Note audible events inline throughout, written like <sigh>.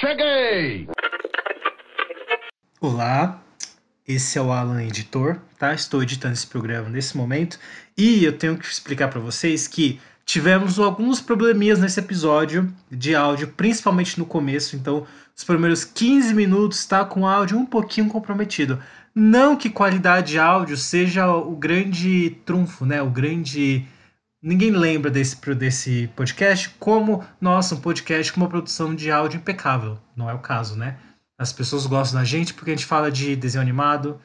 Cheguei! Olá, esse é o Alan Editor, tá? Estou editando esse programa nesse momento e eu tenho que explicar para vocês que tivemos alguns probleminhas nesse episódio de áudio, principalmente no começo, então os primeiros 15 minutos está com áudio um pouquinho comprometido. Não que qualidade de áudio seja o grande trunfo, né? O grande ninguém lembra desse, desse podcast como, nossa, um podcast com uma produção de áudio impecável. Não é o caso, né? As pessoas gostam da gente porque a gente fala de desenho animado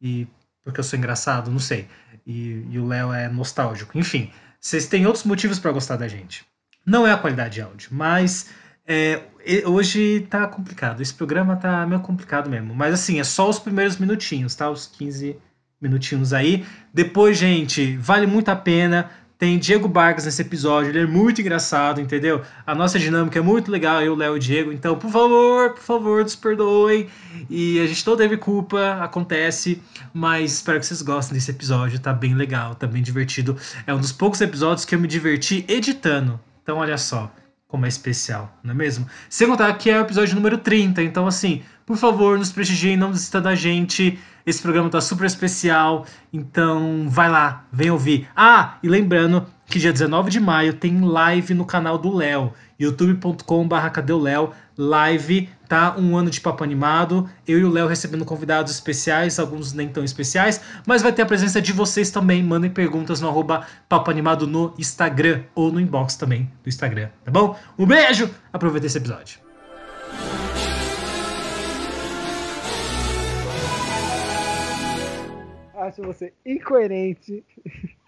e porque eu sou engraçado, não sei. E, e o Léo é nostálgico. Enfim, vocês têm outros motivos para gostar da gente. Não é a qualidade de áudio, mas é, hoje tá complicado. Esse programa tá meio complicado mesmo. Mas assim, é só os primeiros minutinhos, tá? Os 15 minutinhos aí. Depois, gente, vale muito a pena. Tem Diego Vargas nesse episódio, ele é muito engraçado, entendeu? A nossa dinâmica é muito legal, eu, Léo e Diego. Então, por favor, por favor, nos perdoem. E a gente não teve culpa, acontece. Mas espero que vocês gostem desse episódio, tá bem legal, tá bem divertido. É um dos poucos episódios que eu me diverti editando. Então, olha só como é especial, não é mesmo? Sem contar que é o episódio número 30, então assim, por favor, nos prestigiem, não desista da gente. Esse programa tá super especial, então vai lá, vem ouvir. Ah, e lembrando que dia 19 de maio tem live no canal do Léo, youtube.com.br cadeuléo, live, tá? Um ano de papo animado, eu e o Léo recebendo convidados especiais, alguns nem tão especiais, mas vai ter a presença de vocês também, mandem perguntas no arroba papo animado no Instagram, ou no inbox também do Instagram, tá bom? Um beijo, aproveita esse episódio. Acho você incoerente. <laughs>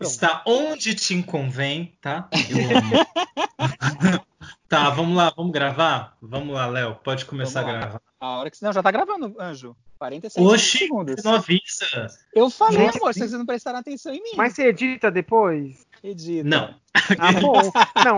Está onde te convém, tá? Eu amo. <laughs> tá, vamos lá, vamos gravar? Vamos lá, Léo, pode começar a gravar. A hora que. Não, já tá gravando, Anjo. 47 Oxi, segundos. Você não avisa. Eu falei, amor, vocês não prestaram atenção em mim. Mas você edita depois? Edita. Não. Ah, bom. Não,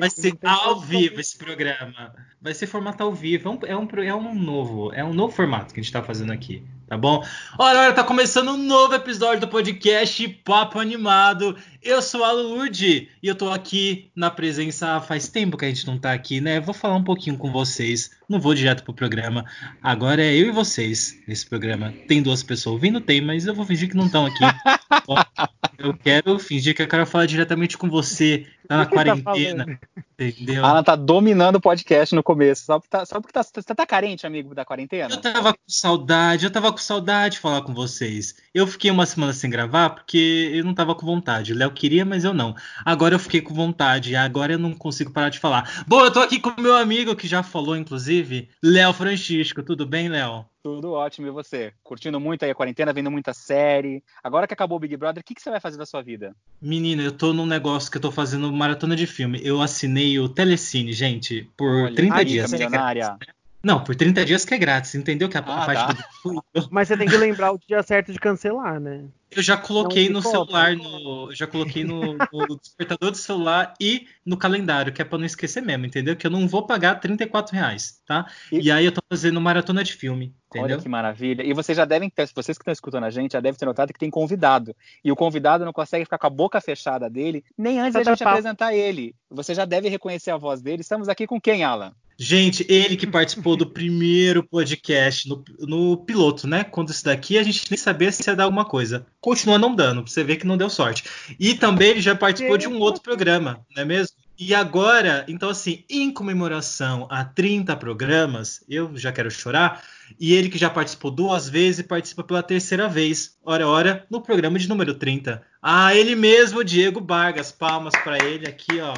Vai ser ao vivo esse programa. Vai ser formato ao vivo. É um, é um novo, é um novo formato que a gente tá fazendo aqui tá bom? Olha, olha, tá começando um novo episódio do podcast Papo Animado. Eu sou a Lud e eu tô aqui na presença. Faz tempo que a gente não tá aqui, né? Vou falar um pouquinho com vocês. Não vou direto pro programa. Agora é eu e vocês nesse programa. Tem duas pessoas ouvindo? Tem, mas eu vou fingir que não estão aqui. <laughs> eu quero fingir que eu quero falar diretamente com você. Tá na tá quarentena. Tá entendeu? Alan tá dominando o podcast no começo. Só porque, tá, só porque tá, você tá carente, amigo, da quarentena? Eu tava com saudade, eu tava com saudade de falar com vocês. Eu fiquei uma semana sem gravar porque eu não tava com vontade. O Léo queria, mas eu não. Agora eu fiquei com vontade. Agora eu não consigo parar de falar. Bom, eu tô aqui com o meu amigo que já falou, inclusive, Léo Francisco. Tudo bem, Léo? Tudo ótimo, e você? Curtindo muito aí a quarentena, vendo muita série. Agora que acabou o Big Brother, o que, que você vai fazer da sua vida? Menina, eu tô num negócio que eu tô fazendo maratona de filme. Eu assinei o Telecine, gente, por Olha, 30 dias. Milionária. Não, por 30 dias que é grátis, entendeu? Que a, ah, a parte tá. do... Mas você tem que lembrar o dia certo de cancelar, né? Eu já coloquei no celular, no, eu já coloquei no, no, despertador do celular e no calendário, que é pra não esquecer mesmo, entendeu? Que eu não vou pagar 34 reais, tá? E, e aí eu tô fazendo maratona de filme, entendeu? Olha que maravilha. E vocês já devem ter, vocês que estão escutando a gente, já devem ter notado que tem convidado. E o convidado não consegue ficar com a boca fechada dele, nem antes da gente apresentar ele. Você já deve reconhecer a voz dele. Estamos aqui com quem, Alan? Gente, ele que participou do primeiro podcast, no, no, piloto, né? Quando isso daqui a gente nem sabia se ia dar alguma coisa. Continua não dando, você ver que não deu sorte. E também ele já participou de um outro programa, não é mesmo? E agora, então assim, em comemoração a 30 programas, eu já quero chorar, e ele que já participou duas vezes participa pela terceira vez, ora ora, no programa de número 30. Ah, ele mesmo, Diego Vargas, palmas para ele aqui, ó.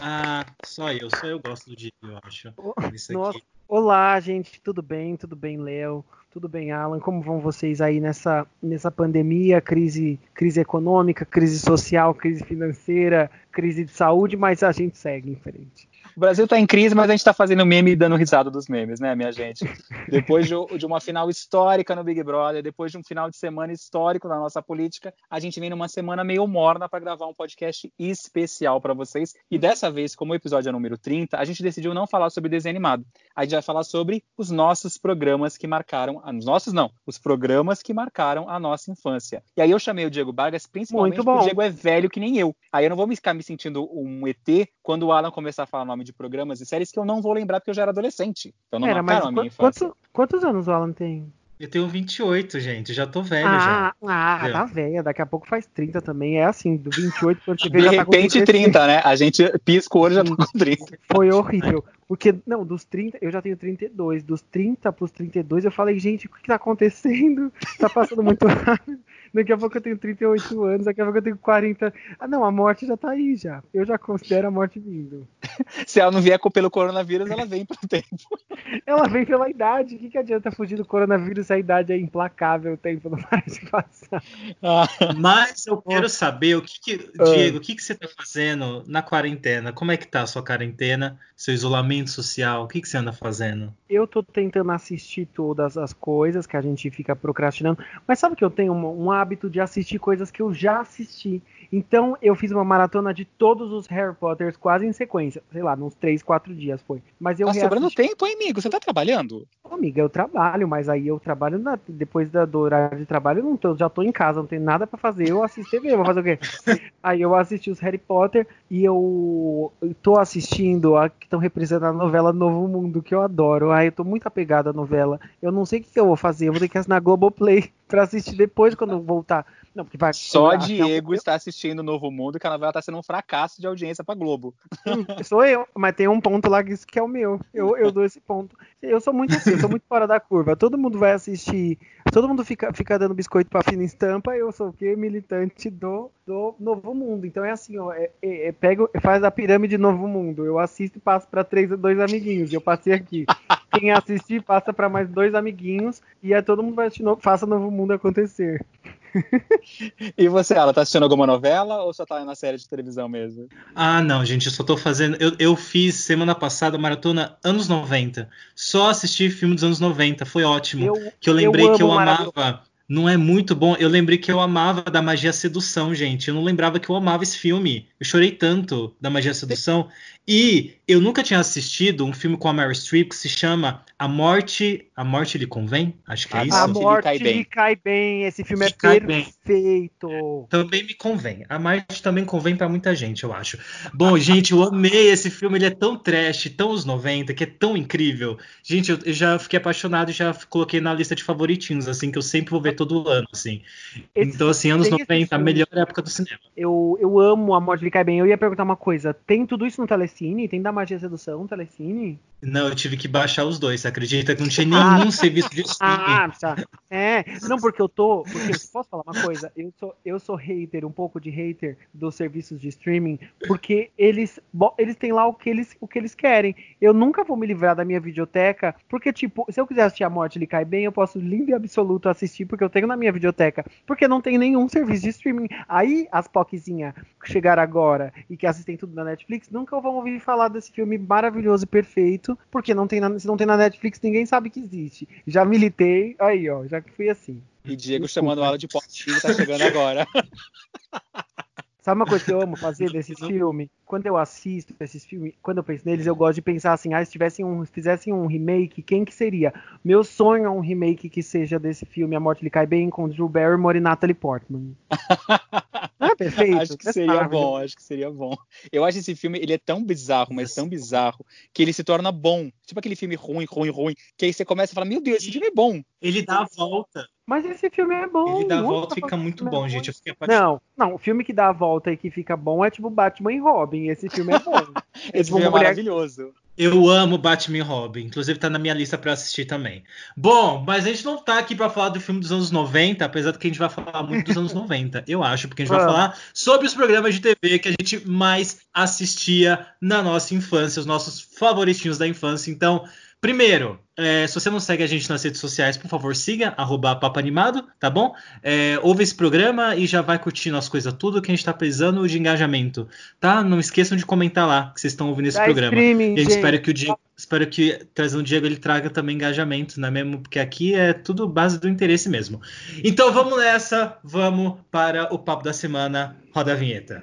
Ah, só eu, só eu gosto do Diego, eu acho. Nossa. Olá, gente, tudo bem? Tudo bem, Léo? Tudo bem, Alan? Como vão vocês aí nessa, nessa pandemia, crise, crise econômica, crise social, crise financeira, crise de saúde, mas a gente segue em frente. O Brasil está em crise, mas a gente está fazendo meme e dando risada dos memes, né, minha gente? Depois de, de, uma final histórica no Big Brother, depois de um final de semana histórico na nossa política, a gente vem numa semana meio morna para gravar um podcast especial para vocês. E dessa vez, como o episódio é número 30, a gente decidiu não falar sobre desenho animado. A gente vai falar sobre os nossos programas que marcaram. Os nossos não, os programas que marcaram a nossa infância. E aí eu chamei o Diego Vargas principalmente porque o Diego é velho que nem eu. Aí eu não vou ficar me sentindo um ET quando o Alan começar a falar nome de programas e séries que eu não vou lembrar porque eu já era adolescente. Então não Pera, mas marcaram a minha infância. quantos, quantos anos o Alan tem? Eu tenho 28, gente. Já tô velho Ah, já. ah Entendeu? tá velha. Daqui a pouco faz 30 também. É assim, do 28 quando você De vê já tá repente, 36. 30, né? A gente pisca o olho e já tá com 30. Foi horrível. Porque, não, dos 30, eu já tenho 32. Dos 30 pros 32, eu falei, gente, o que, que tá acontecendo? Tá passando muito <laughs> rápido. Daqui a pouco eu tenho 38 anos, daqui a pouco eu tenho 40. Ah, não, a morte já tá aí já. Eu já considero a morte vindo. <laughs> Se ela não vier pelo coronavírus, ela vem pelo tempo. <laughs> Ela vem pela idade. O que, que adianta fugir do coronavírus se a idade é implacável, o tempo não <laughs> para de passar? Ah, Mas eu quero saber o que, que Ah. Diego, o que, que você tá fazendo na quarentena? Como é que tá a sua quarentena, seu isolamento social? O que, que você anda fazendo? Eu tô tentando assistir todas as coisas que a gente fica procrastinando, mas sabe que eu tenho um, um hábito de assistir coisas que eu já assisti. Então eu fiz uma maratona de todos os Harry Potters quase em sequência, sei lá, uns 3, 4 dias foi. Mas eu tá sobrando reassisti. tempo, hein, amigo? Você tá trabalhando? Ô, Amiga, eu trabalho, mas aí eu trabalho na- depois da, do horário de trabalho, eu não tô, já tô em casa, não tenho nada pra fazer. Eu assisto TV, vou fazer o quê? <laughs> aí eu assisti os Harry Potter e eu, eu tô assistindo a que estão representando a novela Novo Mundo, que eu adoro. Aí eu tô muito apegado à novela. Eu não sei o que, que eu vou fazer, eu vou ter que assinar Globoplay <laughs> pra assistir depois quando eu voltar. Não, porque vai. Só um- Diego está assistindo o Novo Mundo, que a novela tá sendo um fracasso de audiência pra Globo. Sou eu, mas tem um ponto lá que é o meu. Eu, eu dou esse ponto. Eu sou muito assim, eu sou muito fora da curva. Todo mundo vai assistir, todo mundo fica, fica dando biscoito pra fina estampa. Eu sou o quê? Militante do, do Novo Mundo. Então é assim, ó, é, é, é, pego, faz a pirâmide Novo Mundo. Eu assisto e passo pra três, dois amiguinhos. Eu passei aqui. Quem assistir passa pra mais dois amiguinhos e aí todo mundo vai assistir, no- faça Novo Mundo acontecer. <laughs> E você, ela tá assistindo alguma novela ou só tá na série de televisão mesmo? Ah, não, gente, eu só tô fazendo. Eu, eu fiz semana passada maratona anos 90. Só assisti filme dos anos 90, foi ótimo. Eu, que eu lembrei que eu amava. maratona. Não é muito bom. Eu lembrei que eu amava da magia sedução, gente. Eu não lembrava que eu amava esse filme. Eu chorei tanto da magia sedução. E eu nunca tinha assistido um filme com a Mary Streep que se chama A Morte. A Morte lhe convém? Acho que é A isso. A lhe morte cai bem. lhe cai bem. Esse filme é Lhe bem. perfeito. Também me convém. A Morte também convém pra muita gente, eu acho. Bom, <laughs> gente, eu amei esse filme. Ele é tão trash, tão os 90, que é tão incrível. Gente, eu, eu já fiquei apaixonado e já coloquei na lista de favoritinhos, assim, que eu sempre vou ver todo ano, assim. Esse- então, assim, anos tem esse 90, a melhor época do cinema. Eu, eu amo a morte lhe cai bem. Eu ia perguntar uma coisa. Tem tudo isso no Telecine? Tem da magia e sedução no Telecine? Não, eu tive que baixar os dois, você acredita que não tinha Ah. nenhum <laughs> serviço de streaming? Ah, tá. É, não, porque eu tô. Porque, posso falar uma coisa? Eu sou, eu sou hater, um pouco de hater dos serviços de streaming, porque eles, eles têm lá o que eles, o que eles querem. Eu nunca vou me livrar da minha videoteca, porque, tipo, se eu quiser assistir a morte ele cai bem, eu posso lindo e absoluto assistir, porque eu tenho na minha videoteca. Porque não tem nenhum serviço de streaming. Aí as POCzinha que chegaram agora e que assistem tudo na Netflix nunca vão ouvir falar desse filme maravilhoso e perfeito, porque não tem na, se não tem na Netflix, ninguém sabe que existe. Já militei, aí, ó, já que fui assim. E Diego Desculpa. chamando ela de potinho tá chegando agora. <laughs> Sabe uma coisa que eu amo fazer <laughs> desses filmes? Quando eu assisto esses filmes, quando eu penso neles, eu gosto de pensar assim, ah, se tivessem um, se fizessem um remake, quem que seria? Meu sonho é um remake que seja desse filme A Morte Lhe Cai Bem com Drew Barrymore e Natalie Portman. <laughs> Não é perfeito? acho que É seria maravilhoso. bom, acho que seria bom. Eu acho esse filme, ele é tão bizarro, mas tão bizarro, que ele se torna bom. Tipo aquele filme ruim, ruim, ruim, que aí você começa a falar, meu Deus, esse filme é bom. Ele dá a volta. Mas esse filme é bom. Ele dá a volta e fica esse muito é bom, gente. Eu fiquei apaixonado. Não, não, o filme que dá a volta e que fica bom é tipo Batman e Robin. Esse filme é bom. <laughs> Esse uma filme é mulher- maravilhoso. Eu amo Batman e Robin, inclusive tá na minha lista pra assistir também. Bom, mas a gente não tá aqui pra falar do filme dos anos 90, apesar de que a gente vai falar muito dos anos <laughs> 90, eu acho, porque a gente vai Vamos. falar sobre os programas de TV que a gente mais assistia na nossa infância, os nossos favoritinhos da infância. Então, primeiro, é, se você não segue a gente nas redes sociais, por favor, siga, arroba Papo Animado, tá bom? É, ouve esse programa e já vai curtindo as coisas tudo que a gente tá precisando de engajamento, tá? Não esqueçam de comentar lá que vocês estão ouvindo esse Dá programa. streaming, E a gente gente. espera que o Diego, espero que trazendo o Diego ele traga também engajamento, não é mesmo? Porque aqui é tudo base do interesse mesmo. Então vamos nessa, vamos para o papo da semana. Roda a vinheta.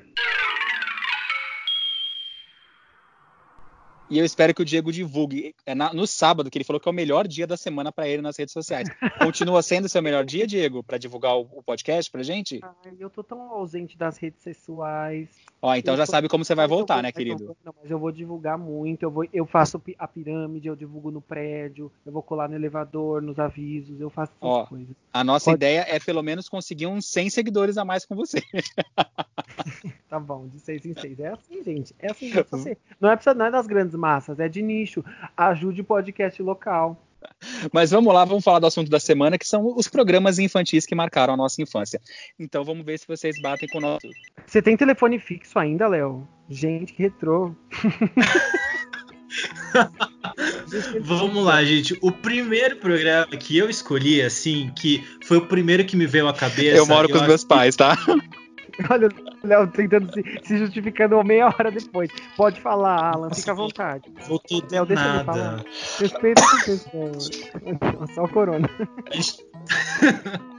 E eu espero que o Diego divulgue é na, no sábado, que ele falou que é o melhor dia da semana para ele nas redes sociais. Continua sendo o seu melhor dia, Diego, para divulgar o, o, podcast pra gente? Ai, eu tô tão ausente das redes sexuais. Ó, então eu já tô... sabe como você vai voltar, vou, né, querido? Não, mas eu vou divulgar muito. Eu, vou, eu faço a pirâmide, eu divulgo no prédio, eu vou colar no elevador, nos avisos, eu faço essas Ó, coisas. A nossa Pode... ideia é pelo menos conseguir uns 100 seguidores a mais com você. <laughs> tá bom, de seis em seis. É assim, gente. É assim. É você. Não é, não é das grandes massas, é de nicho. Ajude o podcast local. Mas vamos lá, vamos falar do assunto da semana, que são os programas infantis que marcaram a nossa infância. Então vamos ver se vocês batem com o nosso. Você tem telefone fixo ainda, Léo? Gente, que retrô. <laughs> Vamos lá, gente. O primeiro programa que eu escolhi, assim, que foi o primeiro que me veio à cabeça. Eu moro com os meus pais, tá? <laughs> Olha o Léo tentando se, se, justificando meia hora depois. Pode falar, Alan, fica à vontade. Voltou do Léo, deixa nada. falar. Respeita a pessoa. <laughs> Só o corona. <laughs>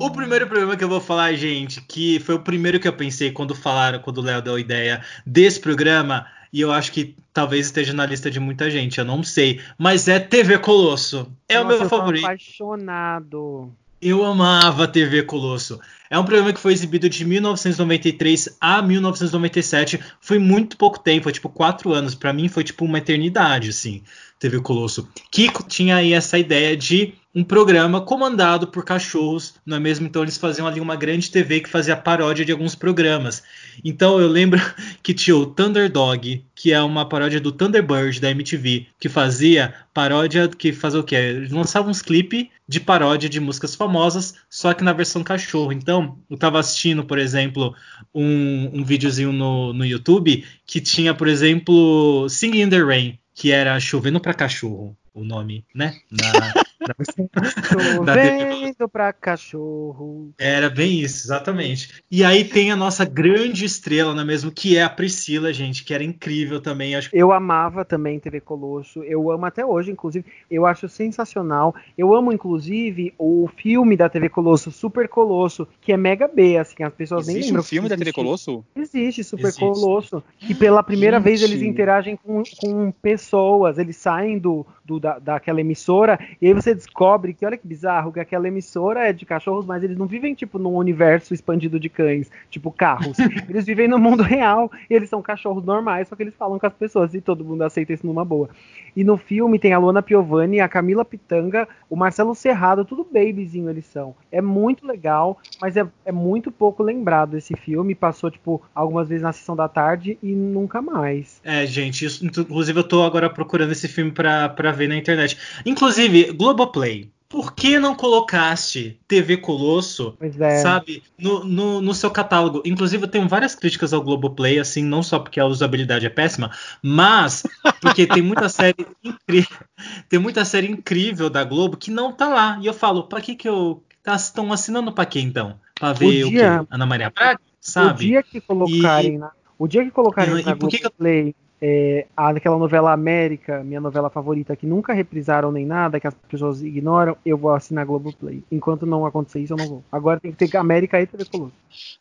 O primeiro programa que eu vou falar, gente, que foi o primeiro que eu pensei quando falaram, quando o Léo deu a ideia desse programa, e eu acho que talvez esteja na lista de muita gente, eu não sei. Mas é TV Colosso. É Nossa, o meu eu favorito. Eu apaixonado. Eu amava TV Colosso. É um programa que foi exibido de 1993 a 1997. Foi muito pouco tempo, foi tipo quatro anos. Para mim foi tipo uma eternidade, assim. TV Colosso. Que tinha aí essa ideia de um programa comandado por cachorros, não é mesmo? Então eles faziam ali uma grande TV que fazia paródia de alguns programas. Então eu lembro <laughs> que tinha o Thunderdog, que é uma paródia do Thunderbird da MTV, que fazia paródia, que fazia o quê? Eles lançavam uns clipes de paródia de músicas famosas, só que na versão cachorro. Então eu tava assistindo, por exemplo, um, um videozinho no, no YouTube que tinha, por exemplo, Singing in the Rain, que era Chovendo para Cachorro, o nome, né? Na, Chovendo pra cachorro. Era bem isso, exatamente. E aí tem a nossa grande estrela, não é mesmo? Que é a Priscila, gente, que era incrível também. Acho... Eu amava também TV Colosso. Eu amo até hoje, inclusive. Eu acho sensacional. Eu amo, inclusive, o filme da TV Colosso, Super Colosso, que é mega B, assim, as pessoas existe nem lembram. um filme da TV Colosso? Existe, Super existe. Colosso. Que pela primeira gente. vez eles interagem com, com pessoas, eles saem do, do da, daquela emissora, e aí você descobre que, olha que bizarro, que aquela emissora é de cachorros, mas eles não vivem, tipo, num universo expandido de cães, tipo carros. <laughs> eles vivem no mundo real, e eles são cachorros normais, só que eles falam com as pessoas, e todo mundo aceita isso numa boa. E no filme tem a Luana Piovani, a Camila Pitanga, o Marcelo Serrado, tudo babyzinho eles são. É muito legal, mas é, é muito pouco lembrado esse filme. Passou, tipo, algumas vezes na sessão da tarde e nunca mais. É, gente, isso, inclusive eu tô agora procurando esse filme pra, pra ver na internet. Inclusive, Globoplay por que não colocaste TV Colosso, é. sabe, no, no, no, seu catálogo? Inclusive, eu tenho várias críticas ao Globoplay, assim, não só porque a usabilidade é péssima, mas porque tem muita <laughs> série incrível, tem muita série incrível da Globo que não tá lá. E eu falo, para que que eu estão tá, assinando para quê então? Para ver o, dia, o quê? Ana Maria Braga, sabe? O dia que colocarem, e... na, o dia que colocarem e, na Globoplay eu é, aquela novela América, minha novela favorita, que nunca reprisaram nem nada, que as pessoas ignoram, eu vou assinar Globoplay. Enquanto não acontecer isso, eu não vou. Agora tem que ter América e TV Colosso.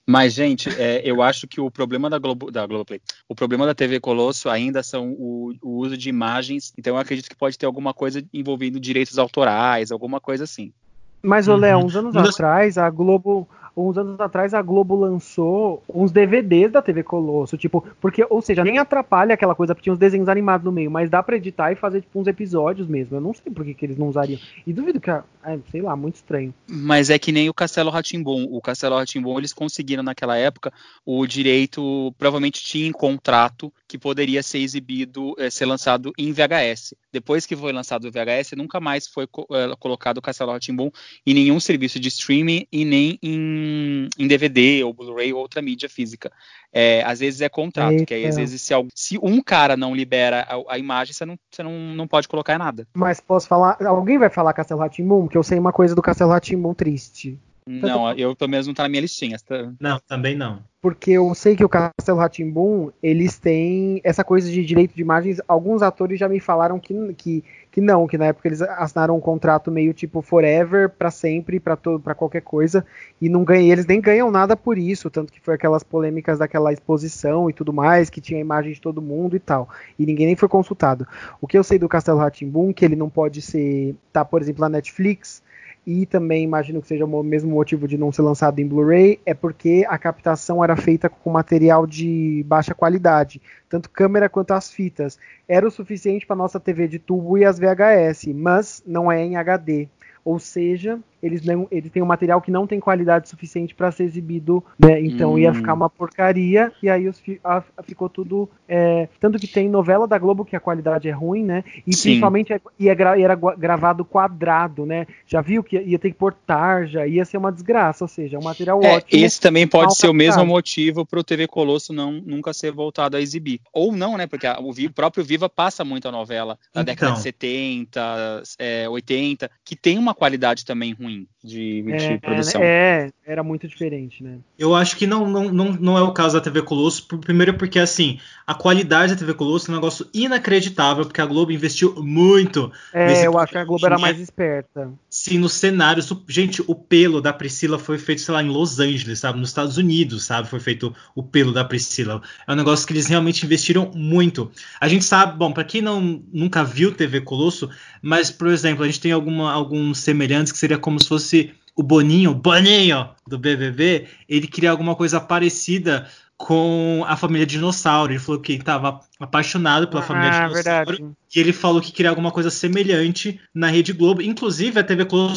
Mas, gente, é, eu acho que o problema da, Globo, da Globoplay, o problema da TV Colosso ainda são o, o uso de imagens, então eu acredito que pode ter alguma coisa envolvendo direitos autorais, alguma coisa assim. Mas, ô Léo, uns anos uhum. atrás, a Globo uns anos atrás a Globo lançou uns DVDs da TV Colosso, tipo, porque, ou seja, nem atrapalha aquela coisa, porque tinha uns desenhos animados no meio, mas dá pra editar e fazer, tipo, uns episódios mesmo. Eu não sei por que, que eles não usariam. E duvido que, é, sei lá, muito estranho. Mas é que nem o Castelo Ratimbom. O Castelo Ratimbom, eles conseguiram naquela época o direito, provavelmente tinha em contrato que poderia ser exibido, é, ser lançado em VHS. Depois que foi lançado o VHS, nunca mais foi é, colocado o Castelo Ratimbom em nenhum serviço de streaming e nem em em, DVD ou Blu-ray ou outra mídia física. É, às vezes é contrato, Eita. que aí às vezes se, se, um cara não libera a, a imagem, você, não, você não, não pode colocar nada. Mas posso falar, alguém vai falar Castelo Ratimbum? Que eu sei uma coisa do Castelo Ratimbum triste. Não, eu pelo menos não tá na minha listinha. Tá... Não, também não. Porque eu sei que o Castelo Ratimbum, eles têm essa coisa de direito de imagens. Alguns atores já me falaram que, que, que não, que na época eles assinaram um contrato meio tipo forever, para sempre, para para qualquer coisa, e não ganham, eles nem ganham nada por isso, tanto que foi aquelas polêmicas daquela exposição e tudo mais, que tinha imagem de todo mundo e tal. E ninguém nem foi consultado. O que eu sei do Castelo Ratimbum, que ele não pode ser, tá, por exemplo, na Netflix, e também imagino que seja o mesmo motivo de não ser lançado em Blu-ray, é porque a captação era feita com material de baixa qualidade, tanto câmera quanto as fitas. Era o suficiente para nossa TV de tubo e as VHS, mas não é em HD. Ou seja, eles, não, eles têm um material que não tem qualidade suficiente para ser exibido, né? Então hum. ia ficar uma porcaria, e aí os, a, ficou tudo. É, tanto que tem novela da Globo que a qualidade é ruim, né? E Sim. principalmente é, ia gra, era gravado quadrado, né? Já viu que ia ter que pôr tarja, ia ser uma desgraça, ou seja, um material é, ótimo. Esse também pode ser o mesmo motivo para o TV Colosso não, nunca ser voltado a exibir. Ou não, né? Porque a, o, o, próprio Viva passa muito a novela da então. década de 70, é, 80, que tem uma qualidade também ruim ruim de, de é, produção. É, era muito diferente, né? Eu acho que não, não, não, não é o caso da TV Colosso, primeiro porque, assim, a qualidade da TV Colosso é um negócio inacreditável, porque a Globo investiu muito. É, eu acho que a Globo era mais esperta. Sim, nos cenários. Gente, o pelo da Priscila foi feito, sei lá, em Los Angeles, sabe? Nos Estados Unidos, sabe? Foi feito o pelo da Priscila. É um negócio que eles realmente investiram muito. A gente sabe, bom, para quem não nunca viu TV Colosso, mas, por exemplo, a gente tem alguma, alguns semelhantes que seria como se fosse o Boninho, Boninho do BBB, ele queria alguma coisa parecida com a família Dinossauro. Ele falou que estava apaixonado pela ah, família Dinossauro. Verdade. E ele falou que queria alguma coisa semelhante na Rede Globo. Inclusive, a TV Globo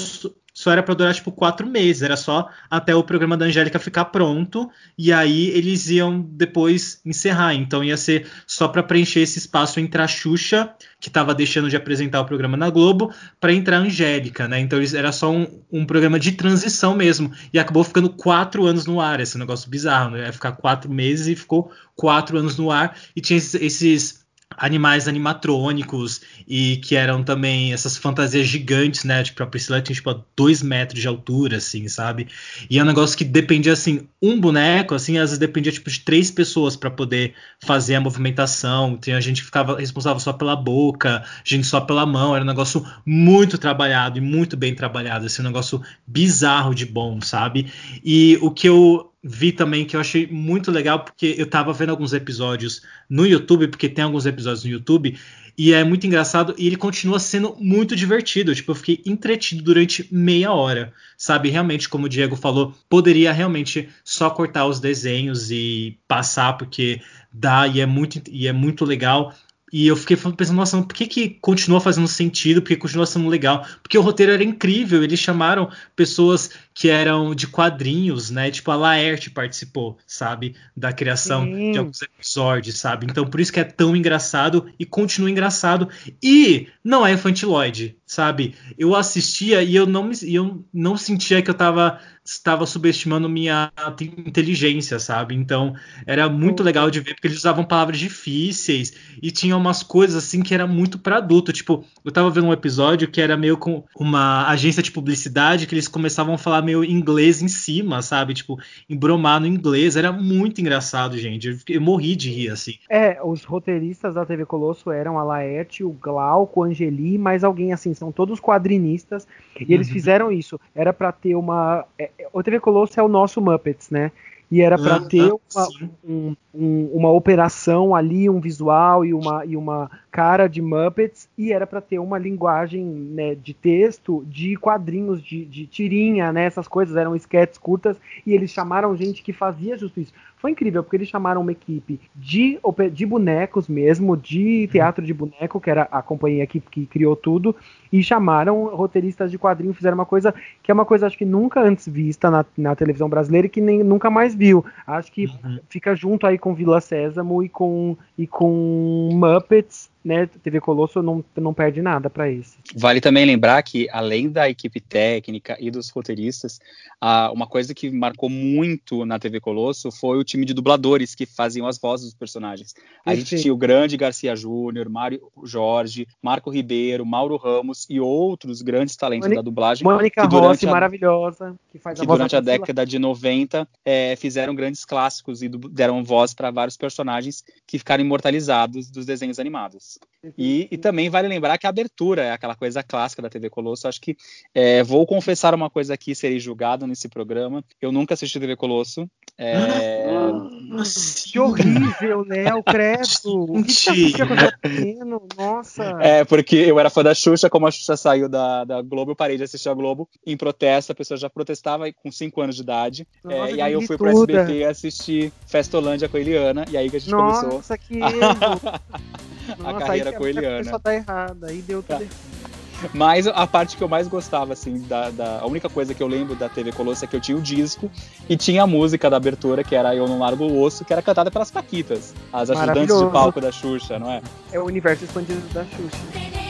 só era para durar tipo quatro meses, era só até o programa da Angélica ficar pronto e aí eles iam depois encerrar. Então ia ser só para preencher esse espaço entre a Xuxa, que estava deixando de apresentar o programa na Globo, para entrar a Angélica, né? Então era só um, um, programa de transição mesmo e acabou ficando quatro anos no ar, esse negócio bizarro, né? Ia ficar quatro meses e ficou quatro anos no ar e tinha esses, esses animais animatrônicos e que eram também essas fantasias gigantes, né? Tipo, a Priscila tinha tipo dois metros de altura, assim, sabe? E é um negócio que dependia, assim, um boneco, assim, às vezes dependia tipo de três pessoas para poder fazer a movimentação. Tinha gente que ficava responsável só pela boca, gente só pela mão. Era um negócio muito trabalhado e muito bem trabalhado, assim, um negócio bizarro de bom, sabe? E o que eu vi também que eu achei muito legal, porque eu tava vendo alguns episódios no YouTube, porque tem alguns episódios no YouTube, e é muito engraçado, e ele continua sendo muito divertido. Tipo, eu fiquei entretido durante meia hora, sabe? Realmente, como o Diego falou, poderia realmente só cortar os desenhos e passar, porque dá e é muito, e é muito legal. E eu fiquei pensando, nossa, por que, que continua fazendo sentido? Por que continua sendo legal? Porque o roteiro era incrível. Eles chamaram pessoas que eram de quadrinhos, né? Tipo, a Laerte participou, sabe? Da criação Sim. de alguns episódios, sabe? Então, por isso que é tão engraçado e continua engraçado. E não é infantiloide, sabe? Eu assistia e eu não, me, eu não sentia que eu tava estava subestimando minha inteligência, sabe? Então era muito legal de ver porque eles usavam palavras difíceis e tinha umas coisas assim que era muito para adulto. Tipo, eu tava vendo um episódio que era meio com uma agência de publicidade que eles começavam a falar meio inglês em cima, sabe? Tipo, embromar no inglês. Era muito engraçado, gente. Eu, eu morri de rir, assim. É, os roteiristas da TV Colosso eram a Laerte, o Glauco, o Angeli, mais alguém assim, são todos quadrinistas. E eles uhum. fizeram isso. Era para ter uma. É, o TV Colosso é o nosso Muppets, né? E era para ah, ter uma, um, um, uma operação ali, um visual e uma, e uma cara de Muppets, e era para ter uma linguagem né, de texto de quadrinhos, de, de tirinha, né? Essas coisas eram sketches curtas, e eles chamaram gente que fazia justo isso. Foi incrível, porque eles chamaram uma equipe de, de bonecos mesmo, de teatro de boneco, que era a companhia que, que criou tudo, e chamaram roteiristas de quadrinho, fizeram uma coisa que é uma coisa acho que nunca antes vista na, na televisão brasileira e que nem, nunca mais viu. Acho que uhum. fica junto aí com Vila Sésamo e com, e com Muppets né, TV Colosso não, não perde nada para isso. Vale também lembrar que, além da equipe técnica e dos roteiristas, uma coisa que marcou muito na TV Colosso foi o time de dubladores que faziam as vozes dos personagens. A gente tinha o grande Garcia Júnior, Mário Jorge, Marco Ribeiro, Mauro Ramos e outros grandes talentos Mônica, da dublagem. Mônica Rossi, a, maravilhosa, que faz que a durante a década de 90 é, fizeram grandes clássicos e deram voz para vários personagens que ficaram imortalizados dos desenhos animados. E, e, também vale lembrar que a abertura é aquela coisa clássica da TV Colosso. Acho que é, vou confessar uma coisa aqui, serei julgado nesse programa. Eu nunca assisti TV Colosso. É... <gasps> <laughs> Nossa, que horrível, né? O credo. <laughs> O que era pequeno? Nossa. É, porque eu era fã da Xuxa, como a Xuxa saiu da, da Globo, eu parei de assistir a Globo em protesto. A pessoa já protestava com 5 anos de idade. Nossa, é, e aí eu fui pro SBT assistir Festolândia com a Eliana. E aí que a gente Nossa, começou. <laughs> Nossa, que erro. a Nossa, carreira com a Eliana. A pessoa tá errada, aí deu tudo tá. Mas a parte que eu mais gostava, assim, da, da, a única coisa que eu lembro da TV Colosso é que eu tinha o disco e tinha a música da abertura, que era Eu Não Largo o Osso, que era cantada pelas Paquitas, as ajudantes de palco da Xuxa, não é? É o universo expandido da Xuxa.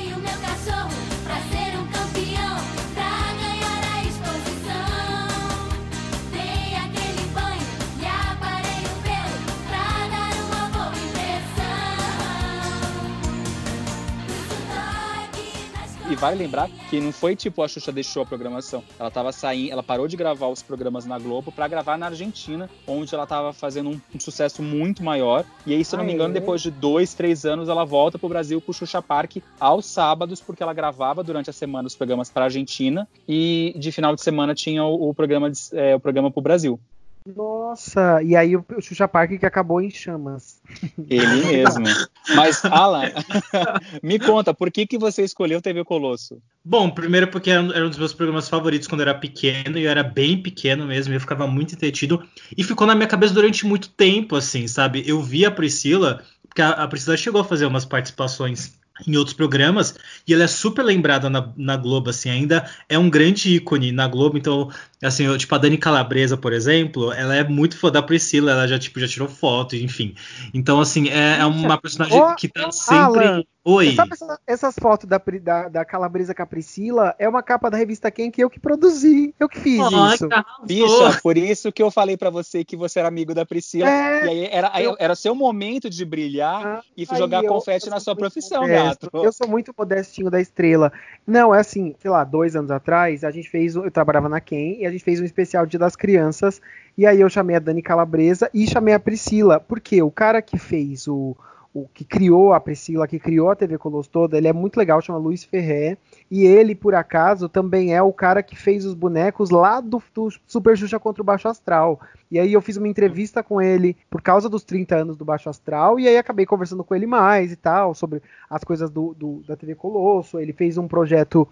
E vale lembrar que não foi tipo a Xuxa deixou a programação. Ela tava saindo, ela parou de gravar os programas na Globo para gravar na Argentina, onde ela tava fazendo um, um sucesso muito maior. E aí, se eu não me engano, depois de dois, três anos, ela volta pro Brasil com o Xuxa Park aos sábados, porque ela gravava durante a semana os programas para Argentina e de final de semana tinha o, o programa de, é, o programa pro Brasil. Nossa, e aí o Xuxa Park que acabou em chamas. Ele <laughs> mesmo. Mas, Alan, <laughs> me conta, por que, que você escolheu TV Colosso? Bom, primeiro porque era um dos meus programas favoritos quando eu era pequeno, e eu era bem pequeno mesmo, e eu ficava muito entretido, e ficou na minha cabeça durante muito tempo, assim, sabe? Eu vi a Priscila, porque a Priscila chegou a fazer umas participações em outros programas, e ela é super lembrada na, na Globo, assim, ainda é um grande ícone na Globo, então, assim, eu, tipo, a Dani Calabresa, por exemplo, ela é muito fã da Priscila, ela já, tipo, já tirou foto, enfim. Então, assim, é, é uma personagem que tá sempre... Oi. Sabe essa, essas fotos da, da, da Calabresa com a Priscila? É uma capa da revista Quem que eu que produzi. Eu que fiz oh, isso. Bicha, por isso que eu falei para você que você era amigo da Priscila. É, e aí era, eu, era seu momento de brilhar ah, e jogar eu, confete eu na sua profissão, modesto. gato. Eu sou muito modestinho da estrela. Não, é assim, sei lá, dois anos atrás, a gente fez. Eu trabalhava na Quem e a gente fez um especial Dia das Crianças. E aí eu chamei a Dani Calabresa e chamei a Priscila. Porque o cara que fez o o que criou a Priscila, que criou a TV Colosso toda, ele é muito legal, chama Luiz Ferré. E ele, por acaso, também é o cara que fez os bonecos lá do, do Super Xuxa contra o Baixo Astral. E aí eu fiz uma entrevista com ele por causa dos 30 anos do Baixo Astral, e aí acabei conversando com ele mais e tal, sobre as coisas do, do da TV Colosso. Ele fez um projeto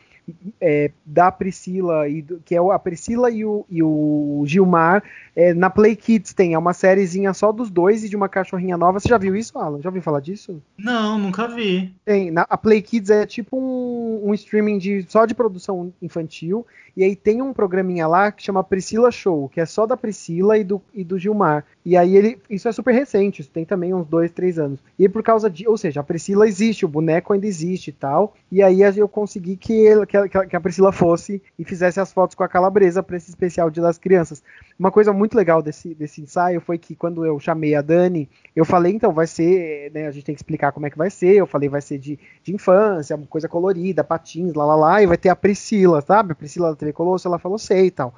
é, da Priscila, e do, que é a Priscila e o, e o Gilmar, é, na Play Kids tem, é uma sériezinha só dos dois e de uma cachorrinha nova. Você já viu isso, Alan? Já ouviu falar disso? Não, nunca vi. Tem, na, a Play Kids é tipo um, um streaming de, só de produção infantil, e aí tem um programinha lá que chama Priscila Show, que é só da Priscila e do, e do Gilmar. E aí ele. Isso é super recente, isso tem também uns dois, três anos. E por causa de. Ou seja, a Priscila existe, o boneco ainda existe e tal. E aí eu consegui que, ele, que, a, que a Priscila fosse e fizesse as fotos com a calabresa para esse especial Dia das Crianças. Uma coisa muito legal desse, desse ensaio foi que quando eu chamei a Dani, eu falei, então, vai ser, né, a gente tem que explicar como é que vai ser. Eu falei, vai ser de, de infância, coisa colorida, patins, lá lá lá, e vai ter a Priscila, sabe? A Priscila TV Colosso, ela falou, sei e tal.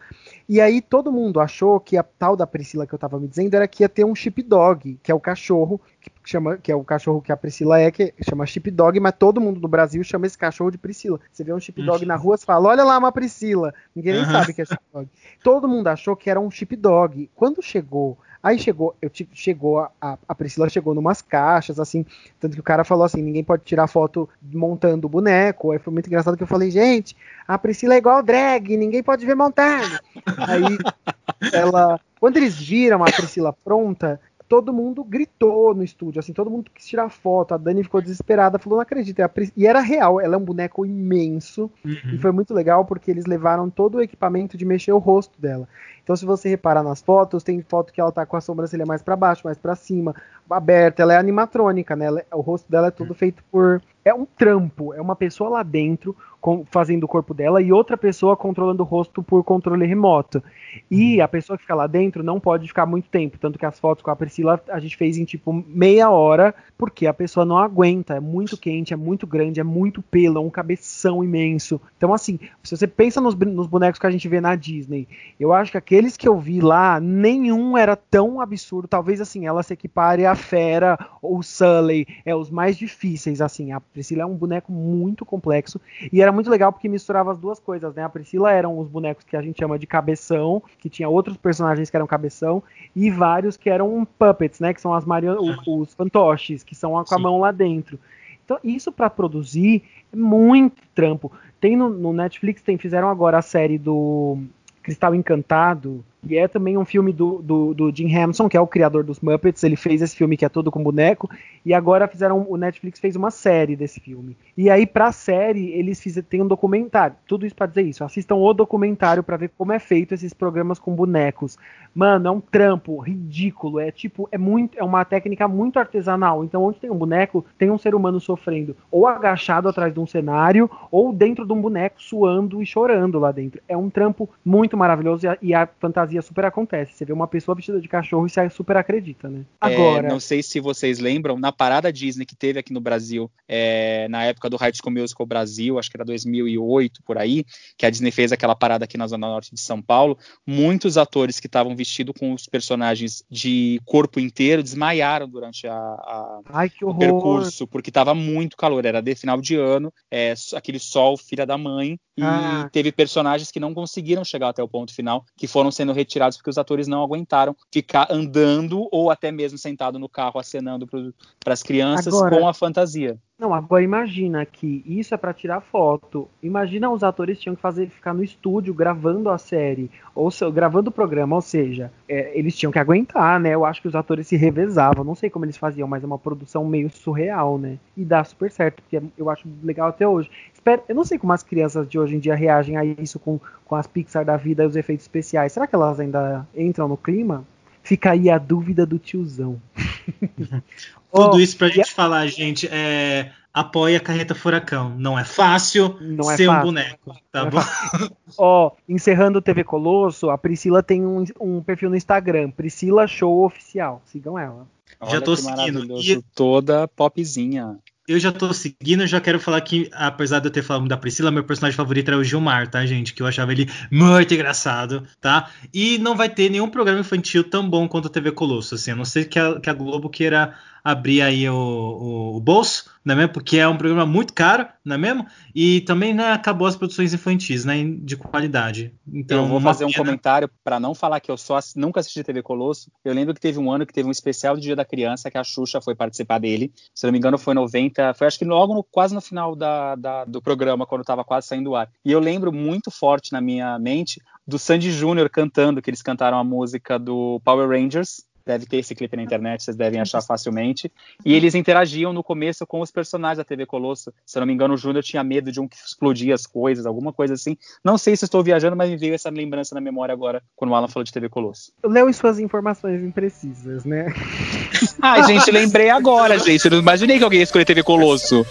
E aí todo mundo achou que a tal da Priscila que eu tava me dizendo era que ia ter um chip dog, que é o cachorro que chama, que é o cachorro que a Priscila é, que chama chip dog, mas todo mundo do Brasil chama esse cachorro de Priscila. Você vê um chip dog na rua, você fala, olha lá uma Priscila. Ninguém nem sabe que é chip dog. Todo mundo achou que era um chip dog. Quando chegou Aí chegou, eu chegou a, a Priscila chegou numas caixas, assim, tanto que o cara falou assim, ninguém pode tirar foto montando o boneco. Aí foi muito engraçado que eu falei, gente, a Priscila é igual drag, ninguém pode ver montando. Aí <laughs> ela, quando eles viram a Priscila pronta, todo mundo gritou no estúdio, assim, todo mundo quis tirar foto. A Dani ficou desesperada, falou: não acredito. É e era real, ela é um boneco imenso. Uhum. E foi muito legal porque eles levaram todo o equipamento de mexer o rosto dela. Então, se você reparar nas fotos, tem foto que ela tá com a sobrancelha mais para baixo, mais para cima, aberta. Ela é animatrônica, né? Ela, o rosto dela é todo feito por. É um trampo, é uma pessoa lá dentro com, fazendo o corpo dela e outra pessoa controlando o rosto por controle remoto. E a pessoa que fica lá dentro não pode ficar muito tempo. Tanto que as fotos com a Priscila a gente fez em tipo meia hora, porque a pessoa não aguenta. É muito quente, é muito grande, é muito pelo, é um cabeção imenso. Então, assim, se você pensa nos, nos bonecos que a gente vê na Disney, eu acho que aqueles que eu vi lá, nenhum era tão absurdo. Talvez assim, ela se equipare a Fera ou Sully, é os mais difíceis, assim. A Priscila é um boneco muito complexo e era muito legal porque misturava as duas coisas, né? A Priscila eram os bonecos que a gente chama de cabeção, que tinha outros personagens que eram cabeção, e vários que eram puppets, né? Que são as Marion os, fantoches, que são com a mão lá dentro. Então, isso para produzir é muito trampo. Tem no, no Netflix, tem, fizeram agora a série do Cristal Encantado, e é também um filme do, do, do, Jim Henson, que é o criador dos Muppets. Ele fez esse filme que é todo com boneco. E agora fizeram. O Netflix fez uma série desse filme. E aí, pra série, eles fizeram, tem um documentário. Tudo isso pra dizer isso. Assistam o documentário para ver como é feito esses programas com bonecos. Mano, é um trampo ridículo. É tipo, é muito. É uma técnica muito artesanal. Então, onde tem um boneco, tem um ser humano sofrendo. Ou agachado atrás de um cenário, ou dentro de um boneco suando e chorando lá dentro. É um trampo muito maravilhoso e a, e a fantasia fantasia super acontece. Você vê uma pessoa vestida de cachorro e você super acredita, né? É, Agora. É, não sei se vocês lembram, na parada Disney que teve aqui no Brasil, é, na época do High School Musical Brasil, acho que era 2008 por aí, que a Disney fez aquela parada aqui na Zona Norte de São Paulo, muitos atores que estavam vestidos com os personagens de corpo inteiro desmaiaram durante a, a Ai, o percurso, porque estava muito calor, era de final de ano, é, aquele sol, filha da mãe, e ah. teve personagens que não conseguiram chegar até o ponto final, que foram sendo retirados porque os atores não aguentaram ficar andando ou até mesmo sentado no carro acenando para as crianças Agora, com a fantasia. Não, agora imagina que isso é para tirar foto. Imagina os atores tinham que fazer ficar no estúdio gravando a série, ou se, gravando o programa, ou seja, é, eles tinham que aguentar, né? Eu acho que os atores se revezavam, não sei como eles faziam, mas é uma produção meio surreal, né? E dá super certo, porque eu acho legal até hoje. Espero, eu não sei como as crianças de hoje em dia reagem a isso com, com as Pixar da vida e os efeitos especiais. Será que elas ainda entram no clima? Fica aí a dúvida do tiozão. <laughs> Tudo isso pra gente a... falar, gente, é, apoia a carreta furacão. Não é fácil não é ser fácil. um boneco, tá não é bom? <laughs> Ó, encerrando o TV Colosso, a Priscila tem um, um, perfil no Instagram, Priscila Show Oficial. Sigam ela. Já tô seguindo. E... Toda popzinha. Eu já tô seguindo, já quero falar que, apesar de eu ter falado da Priscila, meu personagem favorito era o Gilmar, tá, gente? Que eu achava ele muito engraçado, tá? E não vai ter nenhum programa infantil tão bom quanto a TV Colosso, assim, a não ser que a, que a Globo queira abrir aí o, o, o, bolso, não é mesmo? Porque é um programa muito caro, não é mesmo? E também né, acabou as produções infantis, né? De qualidade. Então, eu vou fazer um comentário para não falar que eu só nunca assisti TV Colosso. Eu lembro que teve um ano que teve um especial do Dia da Criança que a Xuxa foi participar dele. Se não me engano, foi 90, foi acho que logo no, quase no final da, da, do programa, quando estava quase saindo do ar. E eu lembro muito forte na minha mente do Sandy Júnior cantando, que eles cantaram a música do Power Rangers, deve ter esse clipe na internet, vocês devem achar facilmente. E eles interagiam no começo com os personagens da TV Colosso. Se eu não me engano, o Júnior tinha medo de um que explodia as coisas, alguma coisa assim. Não sei se estou viajando, mas me veio essa lembrança na memória agora, quando o Alan falou de TV Colosso. Léo e suas informações imprecisas, né? <laughs> Ai, gente, lembrei agora, gente. Eu não imaginei que alguém ia escolher TV Colosso.